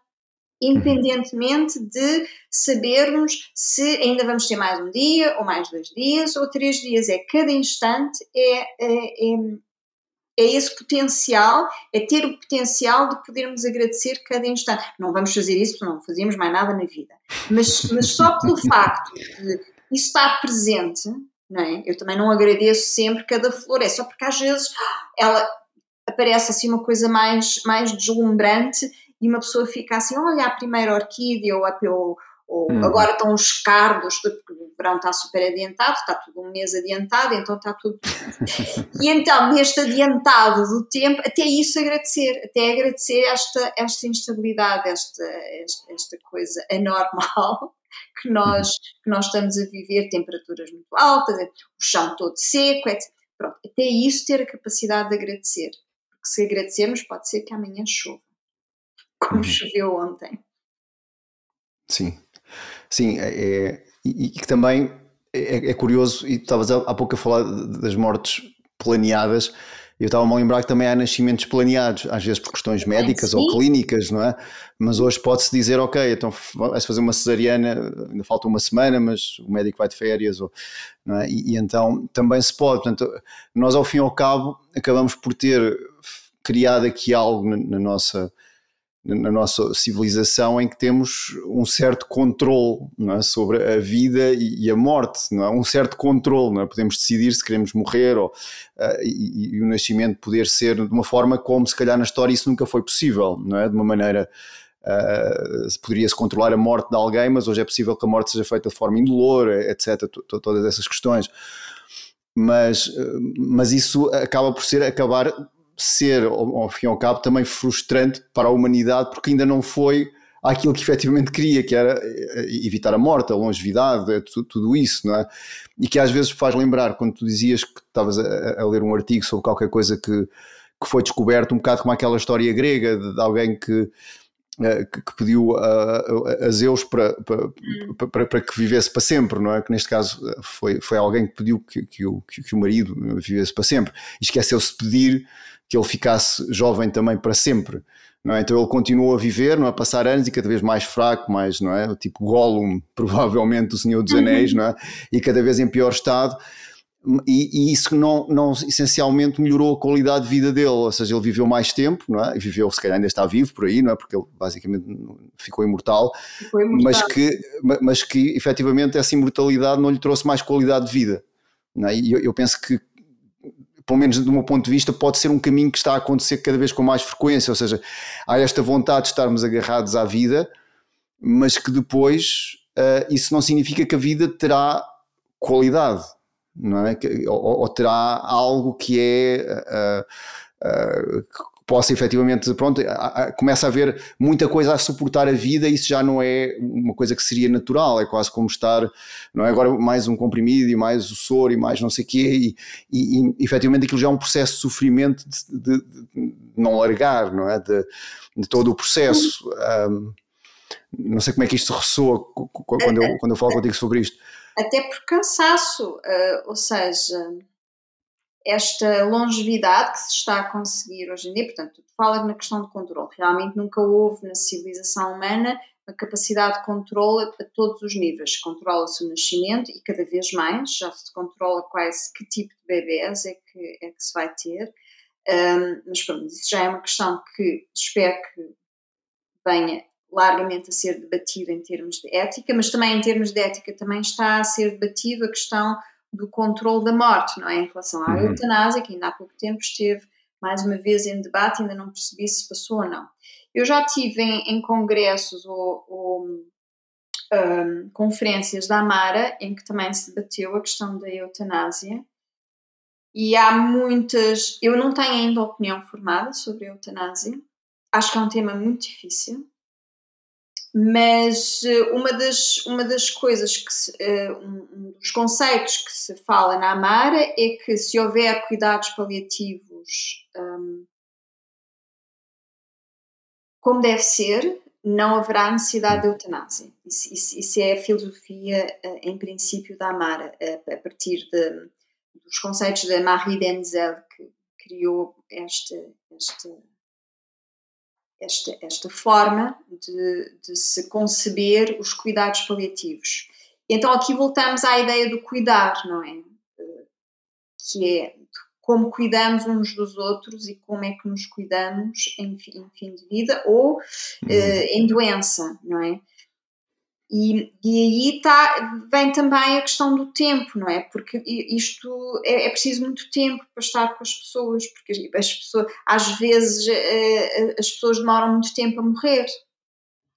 independentemente de sabermos se ainda vamos ter mais um dia, ou mais dois dias, ou três dias. É cada instante é, é, é, é esse potencial, é ter o potencial de podermos agradecer cada instante. Não vamos fazer isso porque não fazíamos mais nada na vida. Mas, mas só pelo facto de isso estar presente não é? Eu também não agradeço sempre cada flor, é só porque às vezes ela aparece assim uma coisa mais, mais deslumbrante e uma pessoa fica assim, olha a primeira orquídea ou, a, ou, ou hum. agora estão os cardos, porque o verão está super adiantado, está tudo um mês adiantado, então está tudo. e então, neste adiantado do tempo, até isso agradecer, até agradecer esta, esta instabilidade, esta, esta, esta coisa anormal que nós, que nós estamos a viver, temperaturas muito altas, o chão todo seco, etc. Pronto, até isso ter a capacidade de agradecer. Porque se agradecermos, pode ser que amanhã chova, como uhum. choveu ontem. Sim, sim, é, é e, que também é, é curioso, e estavas há pouco a falar das mortes planeadas, eu estava-me a lembrar que também há nascimentos planeados, às vezes por questões médicas ou clínicas, não é? Mas hoje pode-se dizer, ok, então vai-se fazer uma cesariana, ainda falta uma semana, mas o médico vai de férias, ou, não é? e, e então também se pode. Portanto, nós ao fim e ao cabo acabamos por ter criado aqui algo na, na nossa na nossa civilização em que temos um certo controle é? sobre a vida e, a morte, é? um certo controle, é? podemos decidir se queremos morrer ou, uh, e, e, o nascimento poder ser de uma forma como se calhar na história isso nunca foi possível, é? de uma maneira uh, poderia-se controlar a morte de alguém, mas hoje é possível que a morte seja feita de forma indolor, etc, todas essas questões. Mas, mas isso acaba por ser acabar ser, ao, fim e ao cabo, também frustrante para a humanidade, porque ainda não foi aquilo que efetivamente queria, que era eh, evitar a morte, a longevidade, é tudo, isso, não é? E que às vezes faz lembrar, quando tu dizias que estavas a, a, ler um artigo sobre qualquer coisa que, que foi descoberto, um bocado como aquela história grega de, de alguém que, eh, que, que, pediu a, a, Zeus para, para, para, para, que vivesse para sempre, não é? Que neste caso eh, foi, foi alguém que pediu que, que, o, que, o marido vivesse para sempre e esqueceu-se de pedir que ele ficasse jovem também para sempre. Não é? Então ele continuou a viver, não é? a passar anos e cada vez mais fraco, mais, não é? tipo Gollum, provavelmente do Senhor dos uhum. Anéis, não é? e cada vez em pior estado. E, e, isso não, não essencialmente melhorou a qualidade de vida dele, ou seja, ele viveu mais tempo, não é? Viveu, se calhar ainda está vivo por aí, não é? Porque ele basicamente ficou imortal, ficou imortal. Mas, que, mas que efetivamente essa imortalidade não lhe trouxe mais qualidade de vida. Não é? E eu, eu penso que pelo menos do meu ponto de vista, pode ser um caminho que está a acontecer cada vez com mais frequência. Ou seja, há esta vontade de estarmos agarrados à vida, mas que depois uh, isso não significa que a vida terá qualidade. Não é? ou, ou terá algo que é uh, uh, possa efetivamente, pronto, começa a haver muita coisa a suportar a vida, isso já não é uma coisa que seria natural, é quase como estar, não é agora mais um comprimido e mais o soro e mais não sei o quê, e, e, e efetivamente aquilo já é um processo de sofrimento de, de, de não largar, não é? De, de todo o processo. Um, não sei como é que isto ressoa quando eu, quando eu falo contigo sobre isto. Até por cansaço, uh, ou seja, esta longevidade que se está a conseguir hoje em dia, portanto, tu falas na questão do controle, realmente nunca houve na civilização humana a capacidade de controle a todos os níveis. Controla-se o nascimento e cada vez mais, já se controla quase que tipo de bebés é que, é que se vai ter. Um, mas pronto, isso já é uma questão que espero que venha largamente a ser debatida em termos de ética, mas também em termos de ética também está a ser debatido a questão do controle da morte, não é? Em relação à uhum. eutanásia, que ainda há pouco tempo esteve mais uma vez em debate, ainda não percebi se passou ou não. Eu já tive em, em congressos ou, ou um, conferências da Amara, em que também se debateu a questão da eutanásia, e há muitas. Eu não tenho ainda opinião formada sobre a eutanásia, acho que é um tema muito difícil mas eh, uma das, uma das coisas que se, uh, um dos conceitos que se fala na Amara é que se houver cuidados paliativos um, como deve ser, não haverá necessidade de eutanásia. Isso, isso, isso é a filosofia, uh, em princípio, da Amara, a partir de, dos conceitos da Marie Denzel, que criou este, este esta, esta forma de, de se conceber os cuidados paliativos. Então aqui voltamos à ideia do cuidar, não é? Que é como cuidamos uns dos outros e como é que nos cuidamos em, em fim de vida ou uhum. uh, em doença, não é? E, e aí tá, vem também a questão do tempo, não é? Porque isto é, é, preciso muito tempo para estar com as pessoas, porque as pessoas, às vezes eh, as pessoas demoram muito tempo a morrer,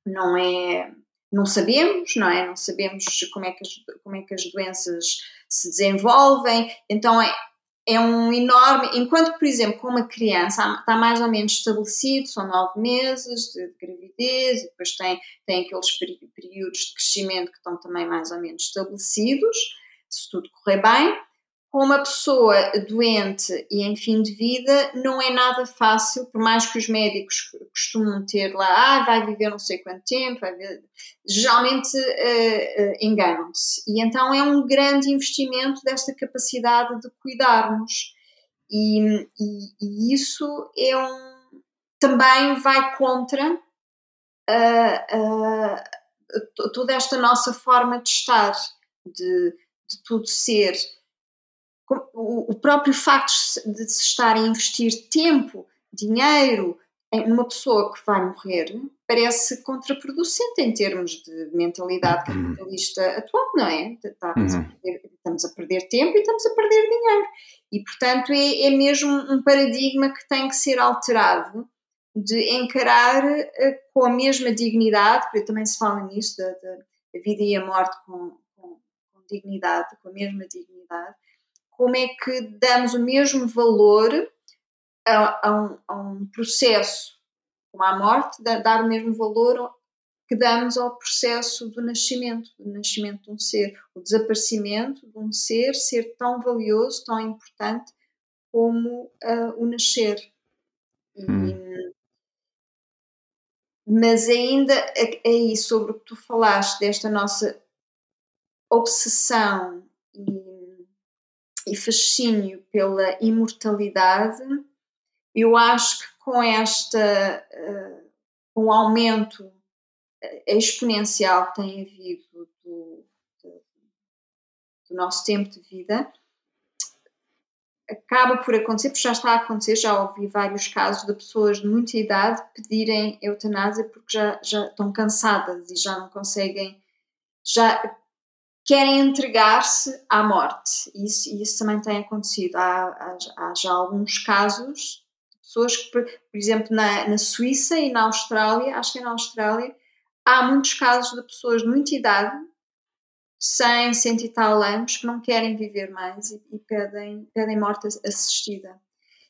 não é? Não sabemos, não é? Não sabemos como é que as, como é que as doenças se desenvolvem, então é, é um enorme. Enquanto, por exemplo, com uma criança está mais ou menos estabelecido, são nove meses de, gravidez, e depois tem, tem aqueles períodos de crescimento que estão também mais ou menos estabelecidos, se tudo correr bem com uma pessoa doente e em fim de vida não é nada fácil, por mais que os médicos costumam ter lá, ah, vai viver não sei quanto tempo, geralmente uh, uh, enganam-se. E então é um grande investimento desta capacidade de cuidarmos. E, e, e isso é um, também vai contra uh, toda esta nossa forma de estar, de, de tudo ser o próprio facto de se estar a investir tempo, dinheiro em uma pessoa que vai morrer parece contraproducente em termos de mentalidade uhum. capitalista atual, não é? Estamos, uhum. a perder, estamos, a perder, tempo e estamos a perder dinheiro. E, portanto, é, é mesmo um paradigma que tem que ser alterado de encarar uh, com a mesma dignidade, porque também se fala nisso, da, da, da vida e a morte com, com, com dignidade, com a mesma dignidade, como é que damos o mesmo valor a, a, um, a um, processo como a morte, dar o mesmo valor que damos ao processo do nascimento, do nascimento de um ser, o desaparecimento de um ser ser tão valioso, tão importante como uh, o nascer. Hum. mas ainda aí sobre o que tu falaste desta nossa obsessão e e fascínio pela imortalidade, eu acho que com esta, uh, aumento eh, exponencial que tem havido do, do, do, nosso tempo de vida, acaba por acontecer, porque já está a acontecer, já ouvi vários casos de pessoas de muita idade pedirem eutanásia porque já, já estão cansadas e já não conseguem, já querem entregar-se à morte. Isso, isso também tem acontecido. Há, há, há, já alguns casos de pessoas que, por, exemplo, na, na, Suíça e na Austrália, acho que é na Austrália, há muitos casos de pessoas de muita idade 100, 100 e tal anos que não querem viver mais e, e pedem, pedem morte assistida.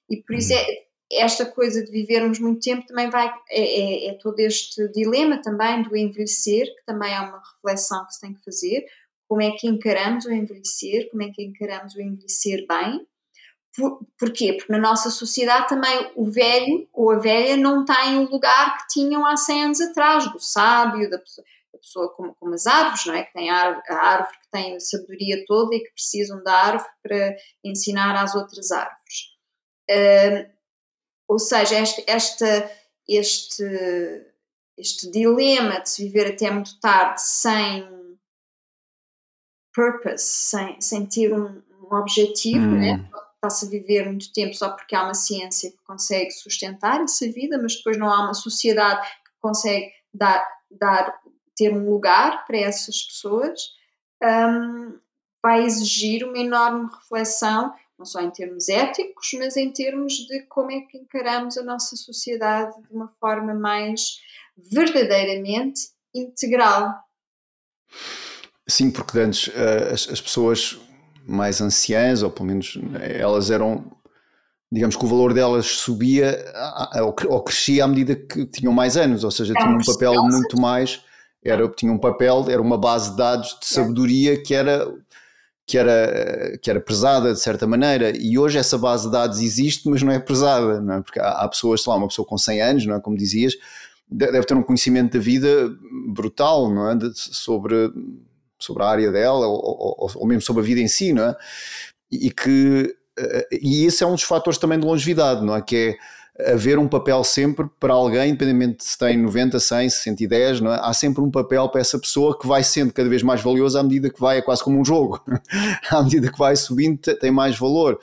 E por isso uhum. é, esta coisa de vivermos muito tempo também vai, é, é, é, todo este dilema também do envelhecer, que também é uma reflexão que se tem que fazer, como é que encaramos o envelhecer, como é que encaramos o envelhecer bem, por, porquê? Porque na nossa sociedade também o velho ou a velha não tem o lugar que tinham há 100 anos atrás, do sábio, da pessoa, da pessoa como, como, as árvores, não é? Que tem a a árvore que tem a sabedoria toda e que precisam da árvore para ensinar às outras árvores. Uh, ou seja, este, esta, este, este dilema de se viver até muito tarde sem purpose, sem, sem ter um, um objetivo, hum. né? está-se a viver muito tempo só porque há uma ciência que consegue sustentar essa vida, mas depois não há uma sociedade que consegue dar, dar ter um lugar para essas pessoas, um, vai exigir uma enorme reflexão, não só em termos éticos, mas em termos de como é que encaramos a nossa sociedade de uma forma mais verdadeiramente integral. Sim, porque antes eh, as, as pessoas mais anciãs, ou pelo menos elas eram, digamos que o valor delas subia ou crescia à medida que tinham mais anos, ou seja, tinham um papel muito mais, era, tinha um papel, era uma base de dados de sabedoria que era que era, que era pesada de certa maneira, e hoje essa base de dados existe, mas não é pesada, não é? porque há, há pessoas, sei lá, uma pessoa com 100 anos, não é? como dizias, deve ter um conhecimento da vida brutal, não é? De, sobre sobre a área dela ou, ou, ou, mesmo sobre a vida em si, não é? E que eh, e esse é um dos fatores também de longevidade, não é? Que é haver um papel sempre para alguém, independentemente se tem 90, 100, 110, não é? há sempre um papel para essa pessoa que vai sendo cada vez mais valioso à medida que vai, é quase como um jogo, à medida que vai subindo tem mais valor.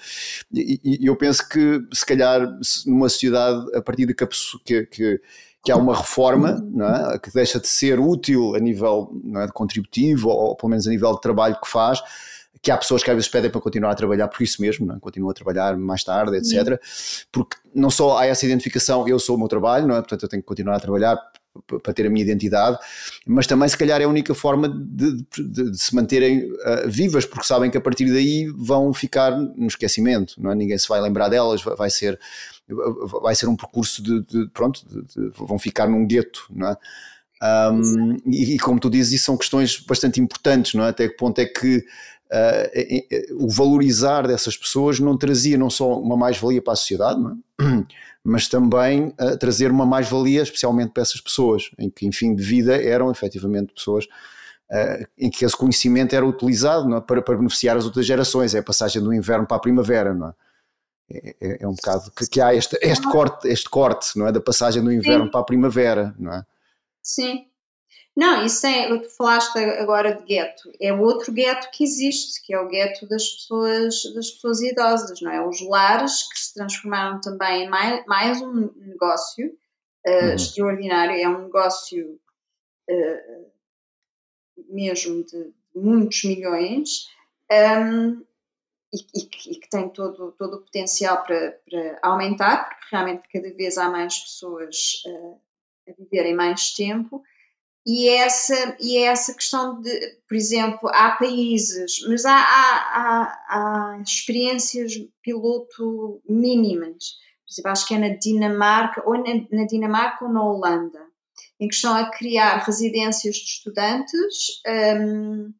E, e eu penso que se calhar numa sociedade a partir de que, que, que que há uma reforma é? que deixa de ser útil a nível é, contributivo ou, ou pelo menos a nível de trabalho que faz, que há pessoas que às vezes pedem para continuar a trabalhar por isso mesmo, não é? continuam a trabalhar mais tarde, etc. Porque não só há essa identificação, eu sou o meu trabalho, não é? portanto eu tenho que continuar a trabalhar para ter a minha identidade, mas também se calhar é a única forma de, de, de se manterem uh, vivas, porque sabem que a partir daí vão ficar no esquecimento, não é? ninguém se vai lembrar delas, vai ser vai ser um percurso de, de pronto, de, de, vão ficar num gueto, não é? Um, e, e, como tu dizes, isso são questões bastante importantes, não é? Até que ponto é que uh, o valorizar dessas pessoas não trazia não só uma mais-valia para a sociedade, é? mas também uh, trazer uma mais-valia especialmente para essas pessoas, em que em fim de vida eram efetivamente pessoas Uh, em que esse conhecimento era utilizado é? para, para, beneficiar as outras gerações, é a passagem do inverno para a primavera, não é? É, é, é um bocado que, que, há este, este, corte, este corte, não é? Da passagem do inverno Sim. para a primavera, não é? Sim. Não, isso é, tu falaste agora de gueto, é outro gueto que existe, que é o gueto das pessoas, das pessoas idosas, não é? Os lares que se transformaram também em mais, mais um negócio uh, uhum. extraordinário, é um negócio uh, mesmo de muitos milhões, um, e, e, e, que, tem todo, todo o potencial para, para, aumentar, porque realmente cada vez há mais pessoas uh, a viverem mais tempo. E é essa, e é essa questão de, por exemplo, há países, mas há, há, há, há experiências piloto mínimas. Por exemplo, acho que é na Dinamarca, ou na, na Dinamarca ou na Holanda, em que estão a criar residências de estudantes um, ehm,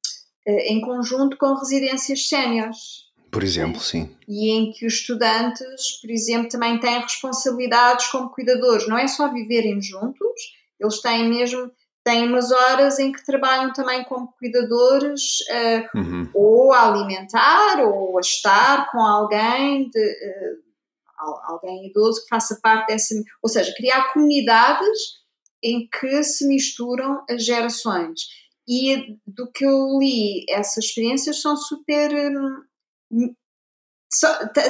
eh, em conjunto com residências séniores. Por exemplo, sim. E em que os estudantes, por exemplo, também têm responsabilidades como cuidadores. Não é só viverem juntos, eles têm mesmo têm umas horas em que trabalham também como cuidadores, uh, uhum. ou a alimentar, ou a estar com alguém, de, uh, alguém idoso que faça parte dessa. Ou seja, criar comunidades em que se misturam as gerações. E do que eu li, essas experiências são super.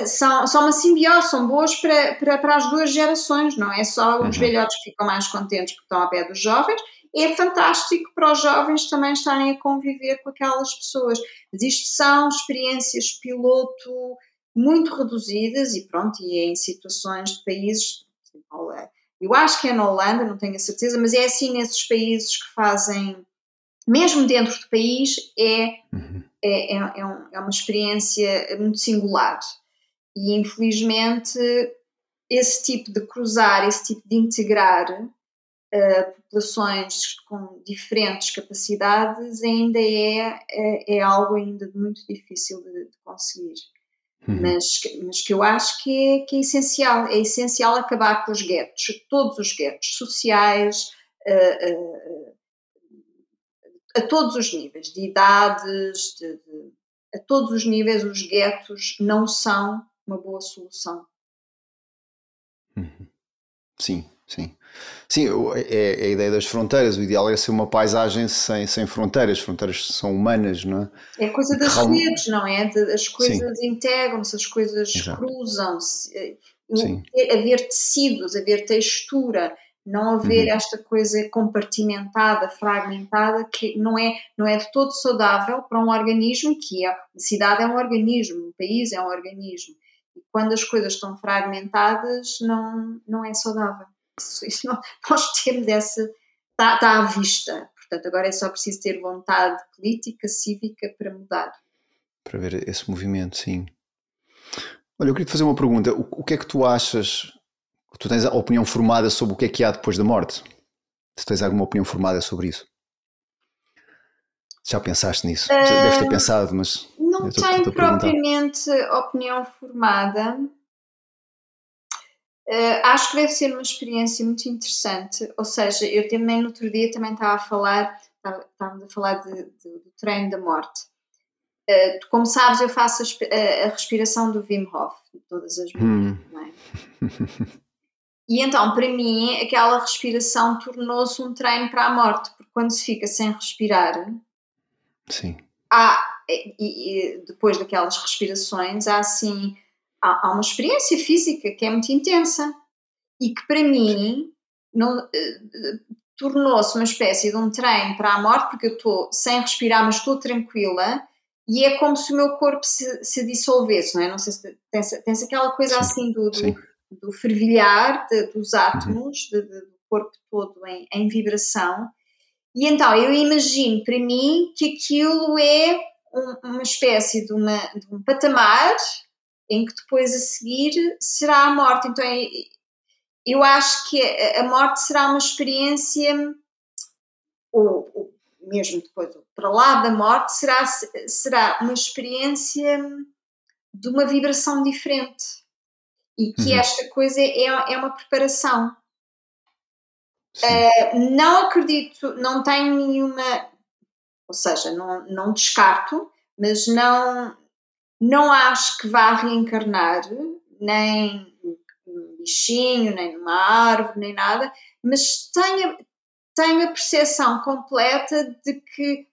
São, são uma simbiose, são boas para, para, para as duas gerações, não é só os uhum. velhotes que ficam mais contentes porque estão a pé dos jovens, é fantástico para os jovens também estarem a conviver com aquelas pessoas. Mas isto são experiências piloto muito reduzidas e pronto, e é em situações de países, eu acho que é na Holanda, não tenho a certeza, mas é assim nesses países que fazem mesmo dentro do país, é, uhum. É, é, é, um, é uma experiência muito singular. E infelizmente, esse tipo de cruzar, esse tipo de integrar uh, populações com diferentes capacidades ainda é, é, é, algo ainda muito difícil de, de conseguir. Uhum. Mas, mas que eu acho que é, que é essencial. É essencial acabar com os guetos, todos os guetos sociais, uh, uh, a todos os níveis, de idades, de, de, a todos os níveis, os guetos não são uma boa solução. Uhum. Sim, sim. Sim, é, é, a ideia das fronteiras. O ideal é ser uma paisagem sem, sem fronteiras. Fronteiras são humanas, não é? É coisa das Real... redes, não é? As coisas integram-se, as coisas cruzam-se. Haver tecidos, haver textura, não haver uhum. esta coisa compartimentada, fragmentada, que não é, não é de todo saudável para um organismo que é. A cidade é um organismo, o país é um organismo. E quando as coisas estão fragmentadas, não, não é saudável. Isso, não, nós temos essa. Está, está à vista. Portanto, agora é só preciso ter vontade política, cívica para mudar. Para ver esse movimento, sim. Olha, eu queria te fazer uma pergunta. O, o que é que tu achas? Tu tens a opinião formada sobre o que é que há depois da morte? Se tens alguma opinião formada sobre isso? Já pensaste nisso? Uh, Deves ter pensado, mas. Não tenho propriamente opinião formada. Uh, acho que deve ser uma experiência muito interessante. Ou seja, eu também no outro dia também estava a falar, estávamos a falar de, de, do treino da morte. Uh, como sabes, eu faço a, a, respiração do Wim Hof todas as manhãs, hum. E então, para mim, aquela respiração tornou-se um treino para a morte, porque quando se fica sem respirar, Sim. há, e, e depois daquelas respirações, há assim há, há, uma experiência física que é muito intensa e que para mim não, eh, tornou-se uma espécie de um treino para a morte, porque eu estou sem respirar, mas estou tranquila. E é como se o meu corpo se, se dissolvesse, não é? Não sei se tens, tens aquela coisa sim, assim do, do, do fervilhar de, dos átomos, de, de, do corpo todo em, em vibração. E então eu imagino para mim que aquilo é um, uma espécie de, uma, de um patamar em que depois a seguir será a morte. Então eu acho que a morte será uma experiência, ou, ou mesmo depois para lá da morte, será, será uma experiência de uma vibração diferente. E que uhum. esta coisa é, é uma preparação. Uh, não acredito, não tenho nenhuma, ou seja, não, não descarto, mas não, não acho que vá reencarnar, nem num bichinho, nem numa árvore, nem nada, mas tenho, tenho a percepção completa de que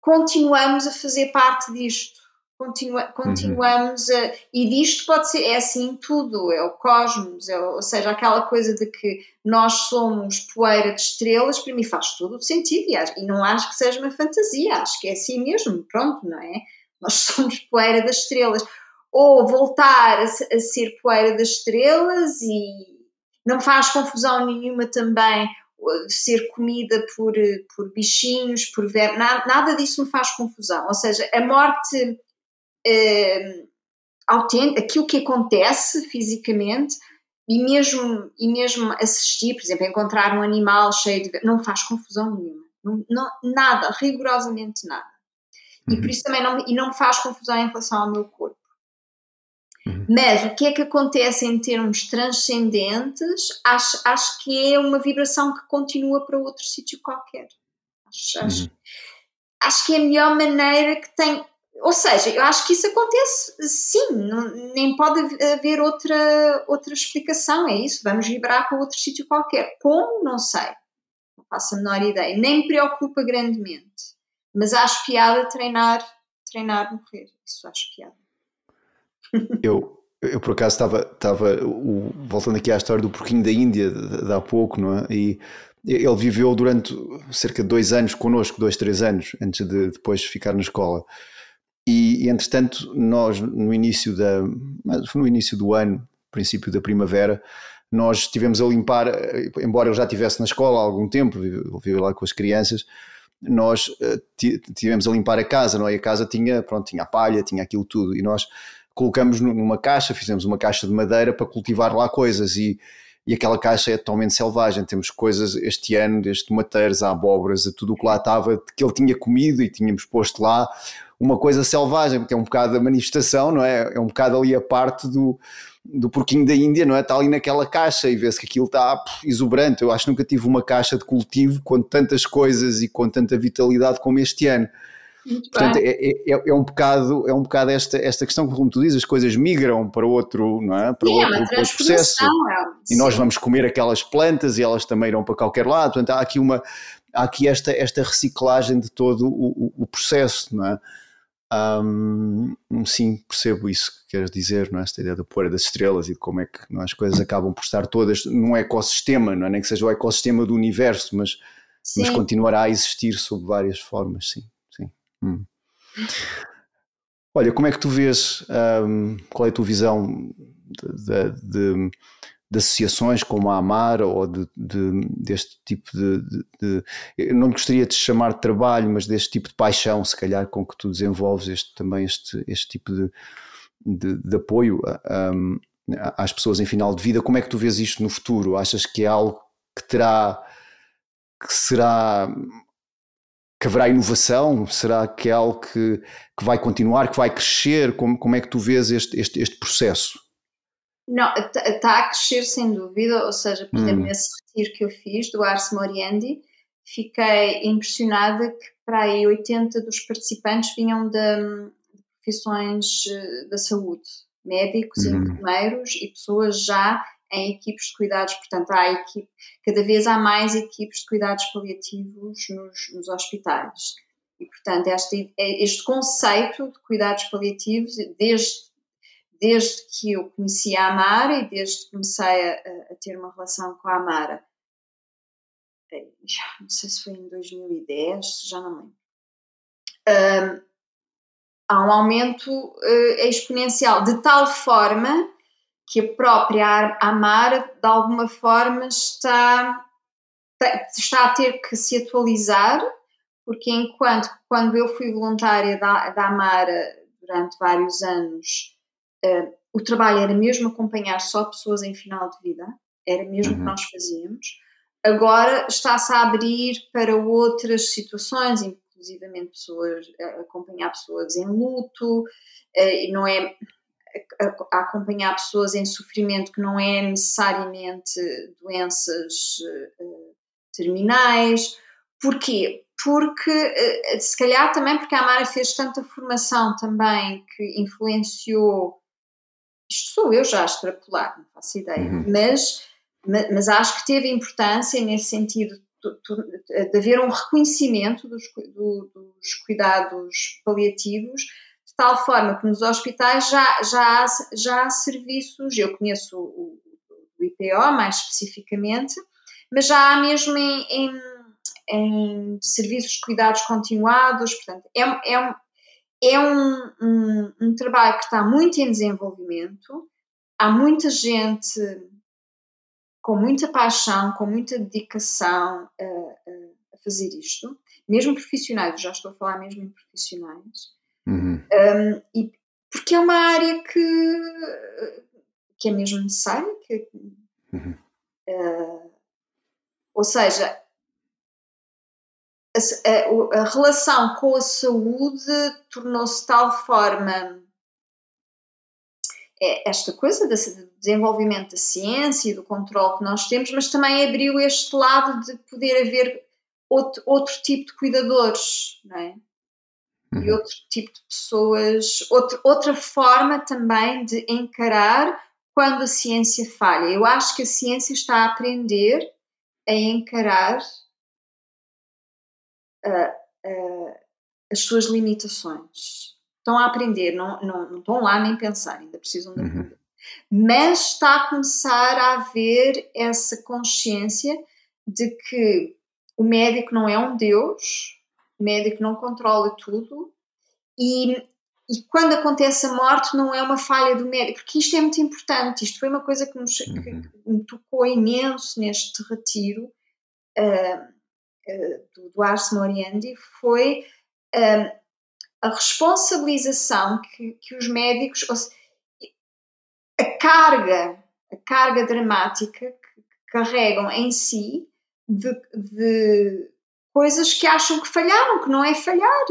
continuamos a fazer parte disto. Continua, uhum. continuamos uhum. a. E disto pode ser. É assim tudo, é o cosmos, é, ou seja, aquela coisa de que nós somos poeira de estrelas, para mim faz todo o sentido e, e não acho que seja uma fantasia, acho que é assim mesmo, pronto, não é? Nós somos poeira das estrelas. Ou voltar a, a ser poeira das estrelas e não faz confusão nenhuma também ser comida por, por bichinhos, por ver, nada, nada disso me faz confusão. Ou seja, a morte uh, aquilo que acontece fisicamente e mesmo, e mesmo assistir, por exemplo, encontrar um animal cheio de. não faz confusão nenhuma. Não, não, nada, rigorosamente nada. E por uhum. isso também não, e não me faz confusão em relação ao meu corpo. Uhum. Mas o que é que acontece em termos transcendentes? Acho, acho que é uma vibração que continua para outro sítio qualquer. Acho, acho, uhum. acho que é a melhor maneira que tem. Ou seja, eu acho que isso acontece sim, não, nem pode haver outra, outra explicação, é isso, vamos vibrar para outro sítio qualquer. Como? Não sei, não faço a menor ideia, nem me preocupa grandemente, mas acho piada treinar, treinar morrer, isso acho piada. Eu, eu por acaso estava, estava o, voltando aqui à história do porquinho da Índia de, de há pouco, não é? E ele viveu durante cerca de dois anos connosco, dois, três anos, antes de depois ficar na escola. E, entretanto, nós no início, da, no início do ano, princípio da primavera, nós estivemos a limpar, eh, embora eu já estivesse na escola há algum tempo, vivi lá com as crianças, nós uh, tivemos a limpar a casa, não é? A casa tinha, pronto, tinha a palha, tinha aquilo tudo, e nós colocamos numa caixa, fizemos uma caixa de madeira para cultivar lá coisas e, e aquela caixa é totalmente selvagem. Temos coisas este ano, desde tomateiros a abóboras, a tudo o que lá estava, que ele tinha comido e tínhamos posto lá uma coisa selvagem, porque é um bocado a manifestação, não é? É um bocado ali a parte do, do porquinho da Índia, não é? Está ali naquela caixa e vê-se que aquilo está pff, exuberante. Eu acho que nunca tive uma caixa de cultivo com tantas coisas e com tanta vitalidade como este ano. Muito Portanto, é, é, é, é, um bocado, é um bocado esta, esta questão que, como tu dizes, as coisas migram para outro, não é? Para Sim, outro, é outro processo. É, e nós vamos comer aquelas plantas e elas também irão para qualquer lado. Portanto, há aqui, uma, há aqui esta, esta reciclagem de todo o, o, o processo, não é? Um, sim, percebo isso que queres dizer, não é? esta ideia da poeira das estrelas e de como é que não, é? as coisas acabam por estar todas num ecossistema, não é? nem que seja o ecossistema do universo, mas, mas continuará a existir sob várias formas, sim. sim. Hum. Olha, como é que tu vês, um, qual é a tua visão de, de, de de associações como a Amar ou de, de deste tipo de, de, Eu não gostaria de chamar de trabalho, mas deste tipo de paixão, se calhar, com que tu desenvolves este, também este, este tipo de, de, apoio um, às pessoas em final de vida. Como é que tu vês isto no futuro? Achas que é algo que terá. que será. que haverá inovação? Será que é algo que, que vai continuar, que vai crescer? Como, como é que tu vês este, este, este processo? Não, está a crescer sem dúvida, ou seja, por exemplo, hum. nesse retiro que eu fiz do Ars Moriendi, fiquei impressionada que para aí 80 dos participantes vinham de, profissões eh, da saúde, médicos, hum. enfermeiros e pessoas já em equipes de cuidados, portanto há equipe, cada vez há mais equipes de cuidados paliativos nos, nos hospitais. E, portanto, este, este conceito de cuidados paliativos, desde desde que eu conheci a Amara e desde que comecei a, a ter uma relação com a Amara, não sei se foi em 2010, já não lembro. Um, há um aumento uh, exponencial, de tal forma que a própria Amara, de alguma forma, está, está a ter que se atualizar, porque enquanto quando eu fui voluntária da, da Amara durante vários anos, uh, o trabalho era mesmo acompanhar só pessoas em final de vida, era mesmo o uhum. que nós fazíamos. Agora está-se a abrir para outras situações, inclusivamente pessoas, acompanhar pessoas em luto, e não é a, acompanhar pessoas em sofrimento que não é necessariamente doenças uh, terminais. Porquê? Porque, uh, se calhar também porque a Mara fez tanta formação também que influenciou isto sou eu já a extrapolar, não faço ideia, uhum. mas, mas acho que teve importância nesse sentido de haver um reconhecimento dos, do, dos cuidados paliativos, de tal forma que nos hospitais já, já, há, já há serviços, eu conheço o, o IPO mais especificamente, mas já há mesmo em, em, em serviços de cuidados continuados, portanto, é, é, é um, um, um, trabalho que está muito em desenvolvimento. Há muita gente com muita paixão, com muita dedicação a, a, fazer isto, mesmo profissionais, já estou a falar mesmo em profissionais, uhum. um, e porque é uma área que, que é mesmo necessária, que, uhum. uh, ou seja, a, a, relação com a saúde tornou-se de tal forma é esta coisa do desenvolvimento da ciência e do controle que nós temos, mas também abriu este lado de poder haver outro, outro tipo de cuidadores, não é? Uhum. E outro tipo de pessoas, outro, outra forma também de encarar quando a ciência falha. Eu acho que a ciência está a aprender a encarar uh, as suas limitações. Estão a aprender, não, não, não estão lá nem pensar, ainda precisam de aprender. Uhum. Mas está a começar a haver essa consciência de que o médico não é um Deus, o médico não controla tudo e, e quando acontece a morte não é uma falha do médico, porque isto é muito importante, isto foi uma coisa que, nos, uhum. que, me tocou imenso neste retiro uh, do, do Ars Moriendi, foi uh, a responsabilização que, que os médicos, seja, a carga, a carga dramática que carregam em si de, de coisas que acham que falharam, que não é falhar.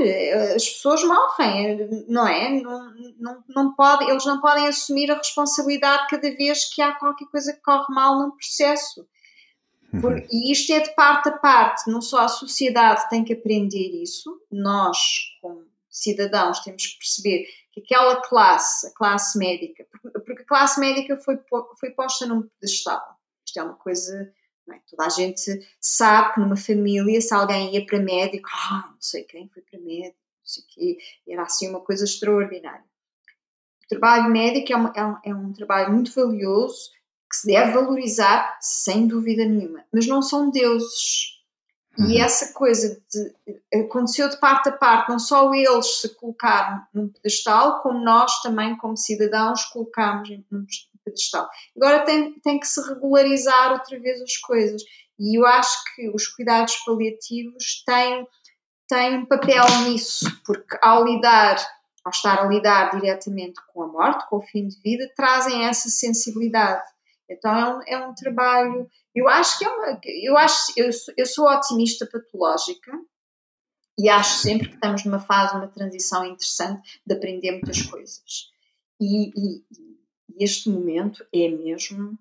As pessoas morrem, não é? Não, não, não pode, eles não podem assumir a responsabilidade cada vez que há qualquer coisa que corre mal num processo. Por, uhum. e isto é de parte a parte, não só a sociedade tem que aprender isso, nós, como cidadãos, temos que perceber que aquela classe, a classe médica, porque a classe médica foi, foi posta num pedestal. Isto é uma coisa é? Toda a gente sabe que numa família, se alguém ia para médico, ah, não sei quem foi para médico, não sei quê, era assim uma coisa extraordinária. O trabalho médico é, uma, é, um, é um trabalho muito valioso que se deve valorizar sem dúvida nenhuma, mas não são deuses. E uhum. essa coisa de, aconteceu de parte a parte, não só eles se colocaram num pedestal, como nós também, como cidadãos, colocámos num pedestal. Agora tem, tem que se regularizar outra vez as coisas. E eu acho que os cuidados paliativos têm, têm um papel nisso, porque ao lidar, ao estar a lidar diretamente com a morte, com o fim de vida, trazem essa sensibilidade. Então é um, é um trabalho. Eu acho que é uma. Eu, acho, eu, sou, eu sou otimista patológica e acho sempre que estamos numa fase, uma transição interessante de aprender muitas coisas. E, e, este momento é mesmo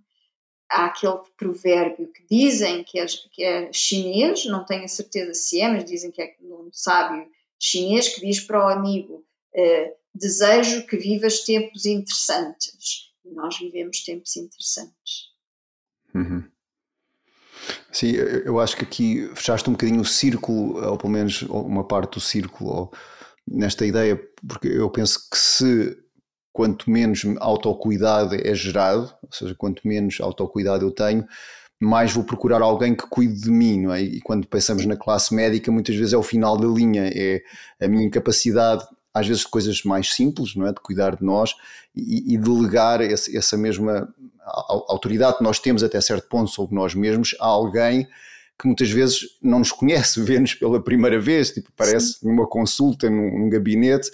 há aquele provérbio que dizem que é, que é chinês, não tenho a certeza se é, mas dizem que é um sábio chinês que diz para o amigo eh, desejo que vivas tempos interessantes. Nós vivemos tempos interessantes. Uhum. Sim, eu acho que aqui fechaste um bocadinho o círculo, ou pelo menos uma parte do círculo, nesta ideia, porque eu penso que se quanto menos autocuidado é gerado, ou seja, quanto menos autocuidado eu tenho, mais vou procurar alguém que cuide de mim, não é? E quando pensamos na classe médica, muitas vezes é o final da linha, é a minha incapacidade, às vezes de coisas mais simples, não é? De cuidar de nós e, e delegar esse, essa mesma autoridade que nós temos até certo ponto sobre nós mesmos a alguém que muitas vezes não nos conhece, vê-nos pela primeira vez, tipo, parece Sim. numa consulta, num, num gabinete,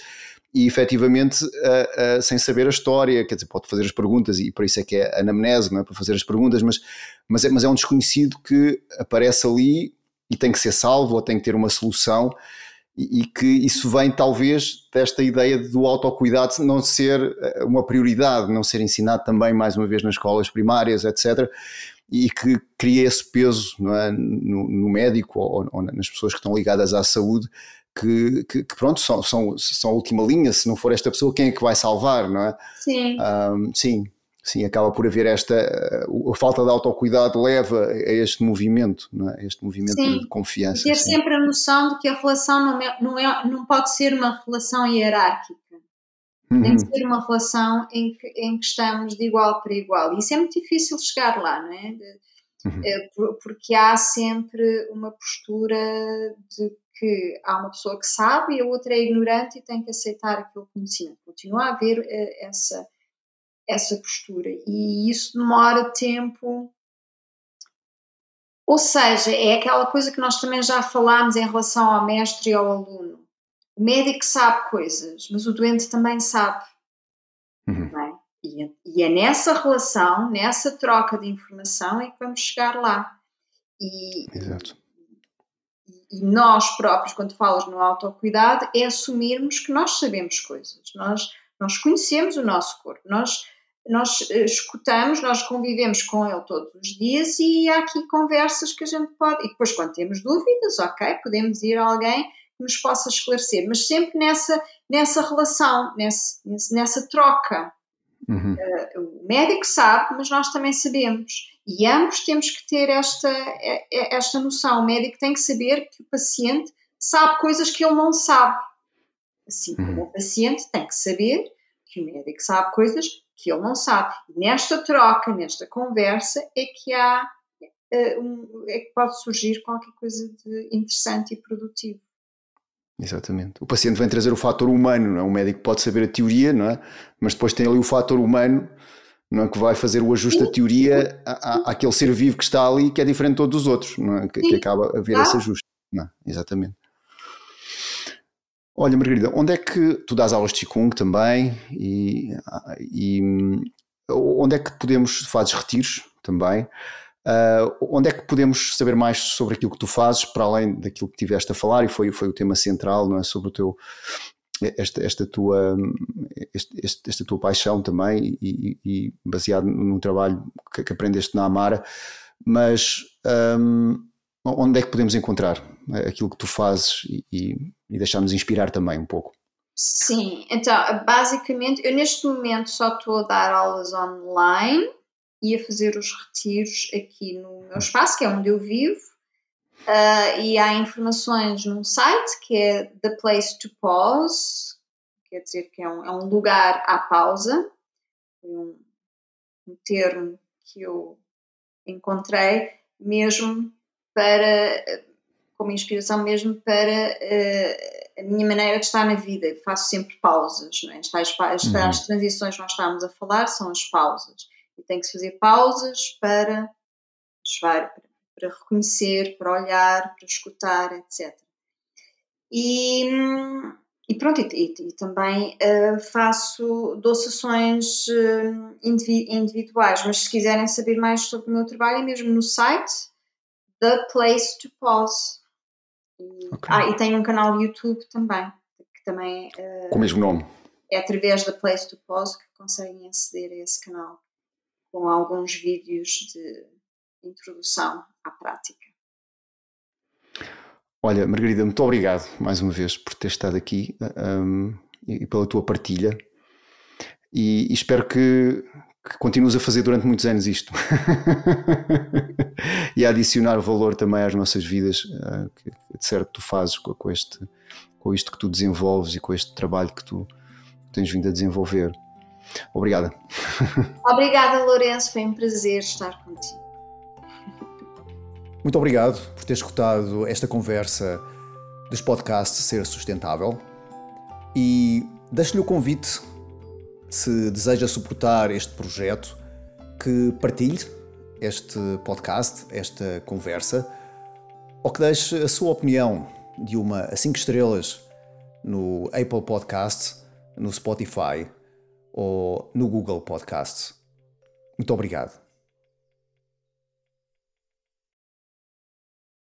e efetivamente uh, uh, sem saber a história, quer dizer, pode fazer as perguntas e por isso é que é anamnese, não é? para fazer as perguntas, mas, mas, é, mas é um desconhecido que aparece ali e tem que ser salvo ou tem que ter uma solução e, e que isso vem talvez desta ideia do autocuidado não ser eh, uma prioridade, não ser ensinado também mais uma vez nas escolas primárias, etc., e que cria esse peso é? no, no, médico ou, ou, nas pessoas que estão ligadas à saúde que, que, que, pronto, são, são, são a última linha, se não for esta pessoa, quem é que vai salvar, não é? Sim. Um, sim, sim, acaba por haver esta, a falta de autocuidado leva a este movimento, não é? Este movimento sim. de confiança. Ter sim. sempre a noção de que a relação não, é, não, é, não pode ser uma relação hierárquica. Uhum. Tem que ser uma relação em que, em que estamos de igual para igual. E isso é muito difícil chegar lá, não é? De, uhum. Eh, porque há sempre uma postura de que há uma pessoa que sabe e a outra é ignorante e tem que aceitar aquele conhecimento. Continua a haver uh, essa, essa postura e isso demora tempo. Ou seja, é aquela coisa que nós também já falámos em relação ao mestre e ao aluno. O médico sabe coisas, mas o doente também sabe. Uhum. É? E, e é nessa relação, nessa troca de informação é que vamos chegar lá. E, Exato e nós próprios, quando falas no autocuidado, é assumirmos que nós sabemos coisas, nós, nós conhecemos o nosso corpo, nós, nós eh, escutamos, nós convivemos com ele todos os dias e há aqui conversas que a gente pode. E depois, quando temos dúvidas, ok, podemos ir a alguém que nos possa esclarecer, mas sempre nessa, nessa relação, nessa, nessa troca. Uhum. Uh, o médico sabe, mas nós também sabemos. E ambos temos que ter esta, esta noção. O médico tem que saber que o paciente sabe coisas que ele não sabe. Assim como uhum. o paciente tem que saber que o médico sabe coisas que ele não sabe. Nesta troca, nesta conversa, é que há é, é que pode surgir qualquer coisa de interessante e produtivo. Exatamente. O paciente vem trazer o fator humano, é? o médico pode saber a teoria, não é? mas depois tem ali o fator humano não é? que vai fazer o ajuste da teoria à, àquele ser vivo que está ali que é diferente de todos os outros, não é? que, que acaba a ver esse ajuste. Não, é? exatamente. Olha, Margarida, onde é que tu dás aulas de Qigong também? E, e onde é que podemos, fazes retiros também, Uh, onde é que podemos saber mais sobre aquilo que tu fazes, para além daquilo que tiveste a falar, e foi, foi o tema central, não é? Sobre o teu, esta, esta, tua, este, esta tua paixão também, e, e baseado num trabalho que, que, aprendeste na Amara, mas um, onde é que podemos encontrar aquilo que tu fazes e, e, e deixar-nos inspirar também um pouco? Sim, então, basicamente, eu neste momento só estou a dar aulas online e a fazer os retiros aqui no meu espaço, que é onde eu vivo. Uh, e há informações num site que é The Place to Pause, quer dizer que é um, é um lugar à pausa, um, um termo que eu encontrei mesmo para, como inspiração mesmo para uh, a minha maneira de estar na vida. Eu faço sempre pausas, não é? as, as, as, uhum. as transições que nós estamos a falar são as pausas e tem que se fazer pausas para, para, para reconhecer, para olhar, para escutar, etc. E, e pronto, e, e, e também uh, faço doçações uh, individuais, mas se quiserem saber mais sobre o meu trabalho é mesmo no site The Place to Pause. E, okay. Ah, e tenho um canal YouTube também, que também... Uh, Com o mesmo nome? É através da Place to Pause que conseguem aceder a esse canal com alguns vídeos de introdução à prática. Olha, Margarida, muito obrigado mais uma vez por ter estado aqui um, e pela tua partilha. E, e espero que, que, continues a fazer durante muitos anos isto e a adicionar valor também às nossas vidas, uh, que de certo tu fazes com, com, este, com isto que tu desenvolves e com este trabalho que tu tens vindo a desenvolver. Obrigada. Obrigada, Lourenço. Foi um prazer estar contigo. Muito obrigado por ter escutado esta conversa dos podcasts Ser Sustentável e deixo-lhe o convite, se deseja suportar este projeto, que partilhe este podcast, esta conversa, ou que deixe a sua opinião de uma a 5 estrelas no Apple Podcast, no Spotify ou no Google Podcasts. Muito obrigado.